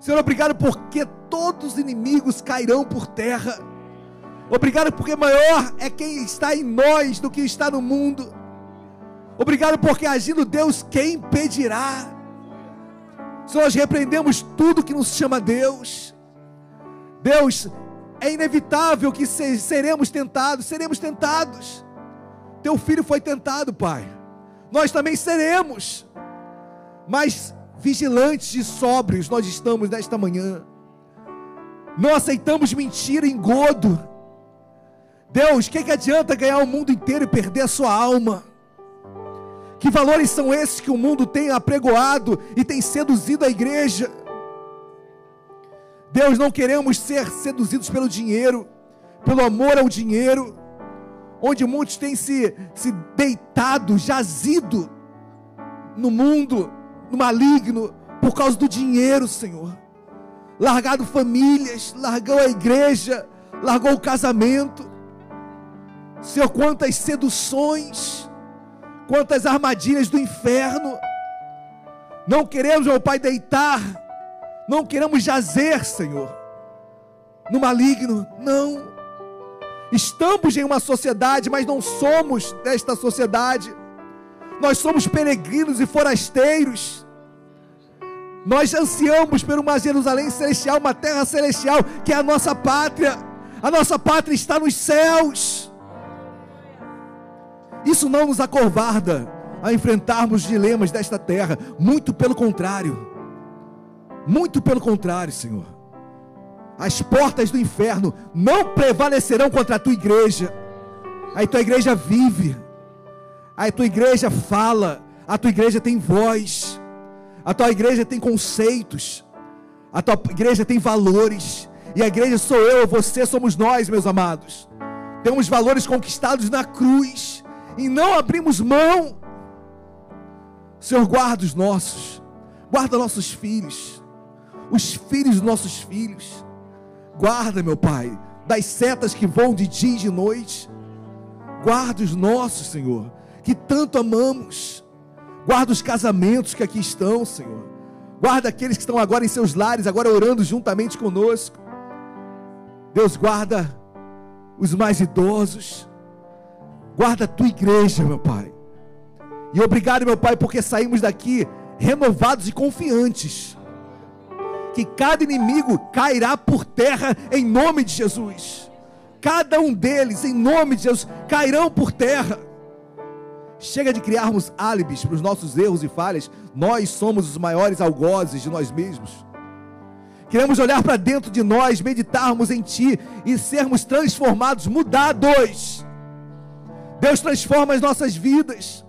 Senhor, obrigado porque todos os inimigos cairão por terra. Obrigado porque maior é quem está em nós do que está no mundo. Obrigado porque agindo Deus, quem impedirá? Senhor, nós repreendemos tudo que nos chama Deus. Deus, é inevitável que seremos tentados, seremos tentados. Teu filho foi tentado, Pai. Nós também seremos. Mas vigilantes e sóbrios nós estamos nesta manhã. Não aceitamos mentira, engodo. Deus, o que, que adianta ganhar o mundo inteiro e perder a sua alma? Que valores são esses que o mundo tem apregoado e tem seduzido a igreja? Deus, não queremos ser seduzidos pelo dinheiro, pelo amor ao dinheiro, onde muitos têm se, se deitado, jazido no mundo, no maligno, por causa do dinheiro, Senhor. Largado famílias, largou a igreja, largou o casamento. Senhor, quantas seduções quantas armadilhas do inferno. Não queremos, meu Pai, deitar, não queremos jazer, Senhor, no maligno, não. Estamos em uma sociedade, mas não somos desta sociedade. Nós somos peregrinos e forasteiros. Nós ansiamos por uma Jerusalém celestial, uma terra celestial, que é a nossa pátria. A nossa pátria está nos céus. Isso não nos acovarda a enfrentarmos dilemas desta terra, muito pelo contrário. Muito pelo contrário, Senhor. As portas do inferno não prevalecerão contra a tua igreja. A tua igreja vive. A tua igreja fala. A tua igreja tem voz. A tua igreja tem conceitos. A tua igreja tem valores. E a igreja sou eu, você somos nós, meus amados. Temos valores conquistados na cruz e não abrimos mão. Senhor, guarda os nossos, guarda nossos filhos, os filhos dos nossos filhos. Guarda, meu Pai, das setas que voam de dia e de noite. Guarda os nossos, Senhor, que tanto amamos. Guarda os casamentos que aqui estão, Senhor. Guarda aqueles que estão agora em seus lares, agora orando juntamente conosco. Deus guarda os mais idosos. Guarda a tua igreja, meu Pai. E obrigado, meu Pai, porque saímos daqui renovados e confiantes. Que cada inimigo cairá por terra em nome de Jesus. Cada um deles, em nome de Jesus, cairão por terra. Chega de criarmos álibis para os nossos erros e falhas. Nós somos os maiores algozes de nós mesmos. Queremos olhar para dentro de nós, meditarmos em Ti e sermos transformados, mudados Deus transforma as nossas vidas,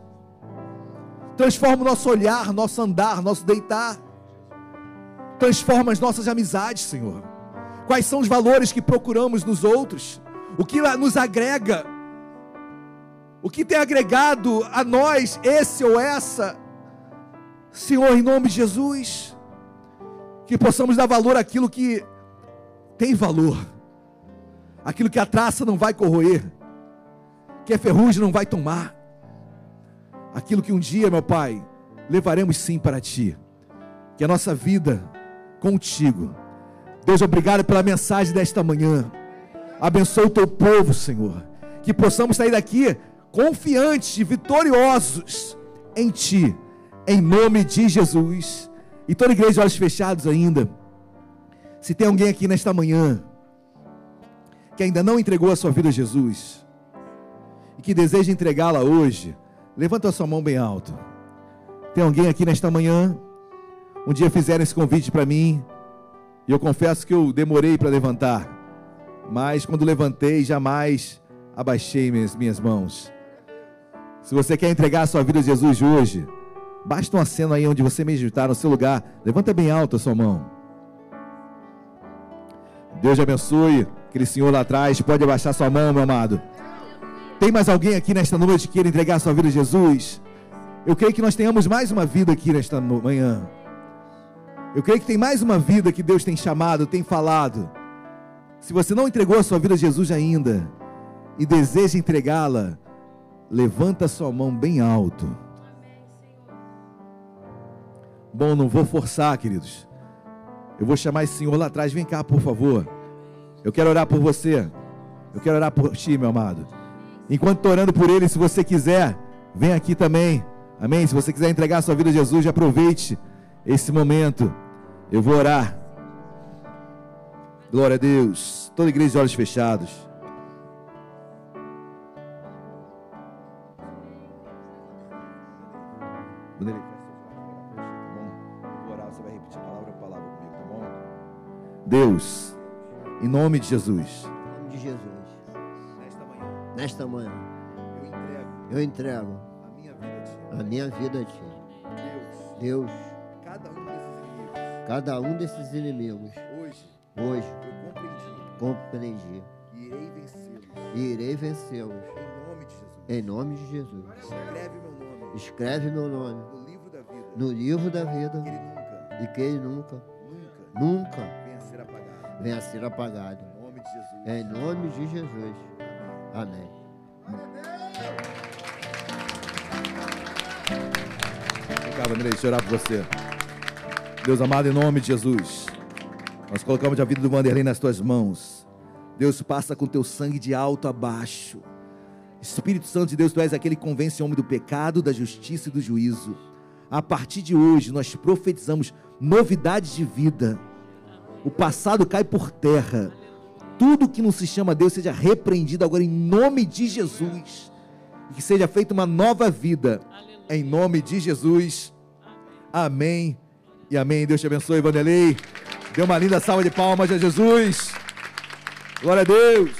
transforma o nosso olhar, nosso andar, nosso deitar, transforma as nossas amizades, Senhor. Quais são os valores que procuramos nos outros? O que nos agrega? O que tem agregado a nós esse ou essa? Senhor, em nome de Jesus, que possamos dar valor àquilo que tem valor, aquilo que a traça não vai corroer que a ferrugem não vai tomar. Aquilo que um dia, meu Pai, levaremos sim para Ti. Que a nossa vida contigo. Deus, obrigado pela mensagem desta manhã. Abençoa o teu povo, Senhor. Que possamos sair daqui confiantes e vitoriosos em Ti. Em nome de Jesus. E toda igreja, olhos fechados ainda. Se tem alguém aqui nesta manhã que ainda não entregou a sua vida a Jesus, que deseja entregá-la hoje, levanta a sua mão bem alto. Tem alguém aqui nesta manhã? Um dia fizeram esse convite para mim, e eu confesso que eu demorei para levantar, mas quando levantei, jamais abaixei minhas, minhas mãos. Se você quer entregar a sua vida a Jesus hoje, basta um aceno aí onde você mesmo está, no seu lugar. Levanta bem alto a sua mão. Deus abençoe. Aquele senhor lá atrás, pode abaixar sua mão, meu amado. Tem mais alguém aqui nesta noite que queira entregar sua vida a Jesus? Eu creio que nós tenhamos mais uma vida aqui nesta manhã. Eu creio que tem mais uma vida que Deus tem chamado, tem falado. Se você não entregou a sua vida a Jesus ainda e deseja entregá-la, levanta sua mão bem alto. Bom, não vou forçar, queridos. Eu vou chamar esse senhor lá atrás. Vem cá, por favor. Eu quero orar por você. Eu quero orar por ti, meu amado. Enquanto estou orando por ele, se você quiser, vem aqui também. Amém? Se você quiser entregar a sua vida a Jesus, aproveite esse momento. Eu vou orar. Glória a Deus. Toda igreja de olhos fechados. Deus, Em nome de Jesus. Nesta manhã, eu entrego eu entrego a minha vida a Ti. a minha vida a Ti. Deus, Deus, cada um desses inimigos, cada um desses inimigos, hoje, hoje eu compreendi compreendi irei vencê-los. irei vencê-los. Em nome de Jesus. Em nome de Jesus. Escreve meu nome Escreve meu nome no livro da vida. no livro da vida e que ele nunca, nunca nunca venha a ser apagado. venha a ser apagado. Em nome de Jesus. Em nome de Jesus. Amém. Cá, Vanderlei, deixa eu orar por você. Deus amado, em nome de Jesus, nós colocamos a vida do Vanderlei nas tuas mãos. Deus passa com teu sangue de alto a baixo. Espírito Santo de Deus, tu és aquele que convence o homem do pecado, da justiça e do juízo. A partir de hoje, nós profetizamos novidades de vida. O passado cai por terra. Tudo que não se chama Deus seja repreendido agora em nome de Jesus. E que seja feita uma nova vida. Em nome de Jesus. Amém. E amém. Deus te abençoe, Vanderlei. Dê uma linda salva de palmas a Jesus. Glória a Deus.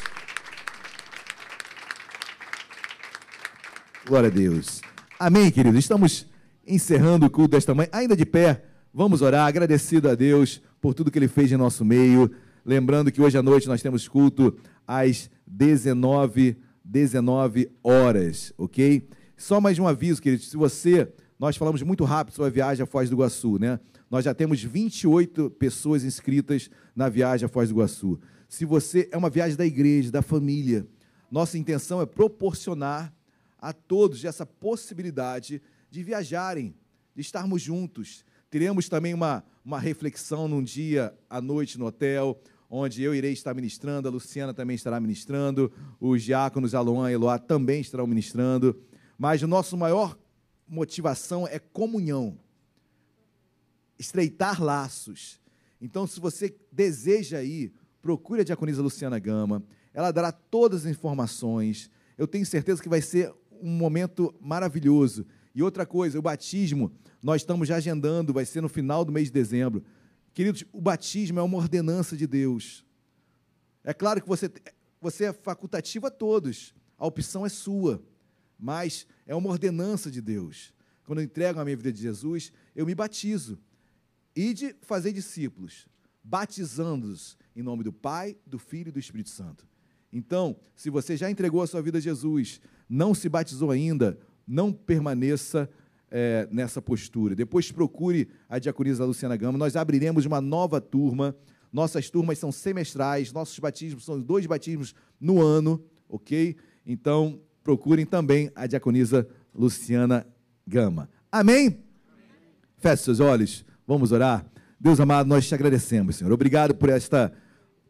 Glória a Deus. Amém, querido. Estamos encerrando o culto desta manhã, ainda de pé. Vamos orar, agradecido a Deus por tudo que Ele fez em nosso meio. Lembrando que hoje à noite nós temos culto às 19, 19 horas, ok? Só mais um aviso, querido. Se você, nós falamos muito rápido sobre a viagem à Foz do Iguaçu, né? Nós já temos 28 pessoas inscritas na viagem à Foz do Iguaçu. Se você é uma viagem da igreja, da família, nossa intenção é proporcionar a todos essa possibilidade de viajarem, de estarmos juntos. Teremos também uma, uma reflexão num dia à noite no hotel, onde eu irei estar ministrando, a Luciana também estará ministrando, os diáconos Aloan e Eloá também estarão ministrando. Mas o nosso maior motivação é comunhão, estreitar laços. Então, se você deseja ir, procure a diaconisa Luciana Gama, ela dará todas as informações. Eu tenho certeza que vai ser um momento maravilhoso. E outra coisa, o batismo, nós estamos já agendando, vai ser no final do mês de dezembro. Queridos, o batismo é uma ordenança de Deus. É claro que você, você é facultativo a todos, a opção é sua, mas é uma ordenança de Deus. Quando eu entrego a minha vida de Jesus, eu me batizo. E de fazer discípulos, batizando-os em nome do Pai, do Filho e do Espírito Santo. Então, se você já entregou a sua vida a Jesus, não se batizou ainda, não permaneça é, nessa postura. Depois procure a diaconisa Luciana Gama. Nós abriremos uma nova turma. Nossas turmas são semestrais, nossos batismos são dois batismos no ano, ok? Então, procurem também a diaconisa Luciana Gama. Amém? Feche seus olhos, vamos orar. Deus amado, nós te agradecemos, Senhor. Obrigado por esta,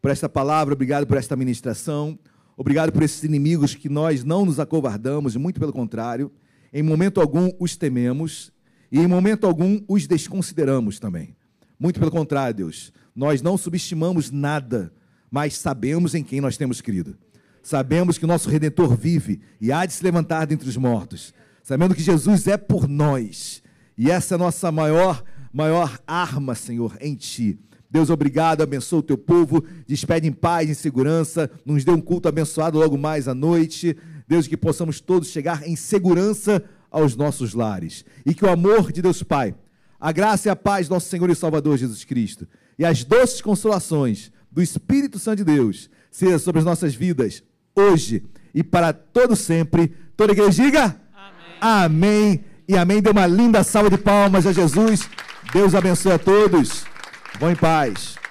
por esta palavra, obrigado por esta ministração. Obrigado por esses inimigos que nós não nos acovardamos, muito pelo contrário. Em momento algum os tememos e em momento algum os desconsideramos também. Muito pelo contrário, Deus. Nós não subestimamos nada, mas sabemos em quem nós temos crido. Sabemos que o nosso Redentor vive e há de se levantar dentre os mortos. Sabendo que Jesus é por nós. E essa é a nossa maior, maior arma, Senhor, em Ti. Deus, obrigado, abençoa o teu povo, despede em paz, em segurança, nos dê um culto abençoado logo mais à noite. Deus, que possamos todos chegar em segurança aos nossos lares. E que o amor de Deus Pai, a graça e a paz do nosso Senhor e Salvador Jesus Cristo, e as doces consolações do Espírito Santo de Deus, seja sobre as nossas vidas, hoje e para todo sempre. Toda a igreja diga amém. amém e amém. Dê uma linda salva de palmas a Jesus. Deus abençoe a todos. Vão em paz.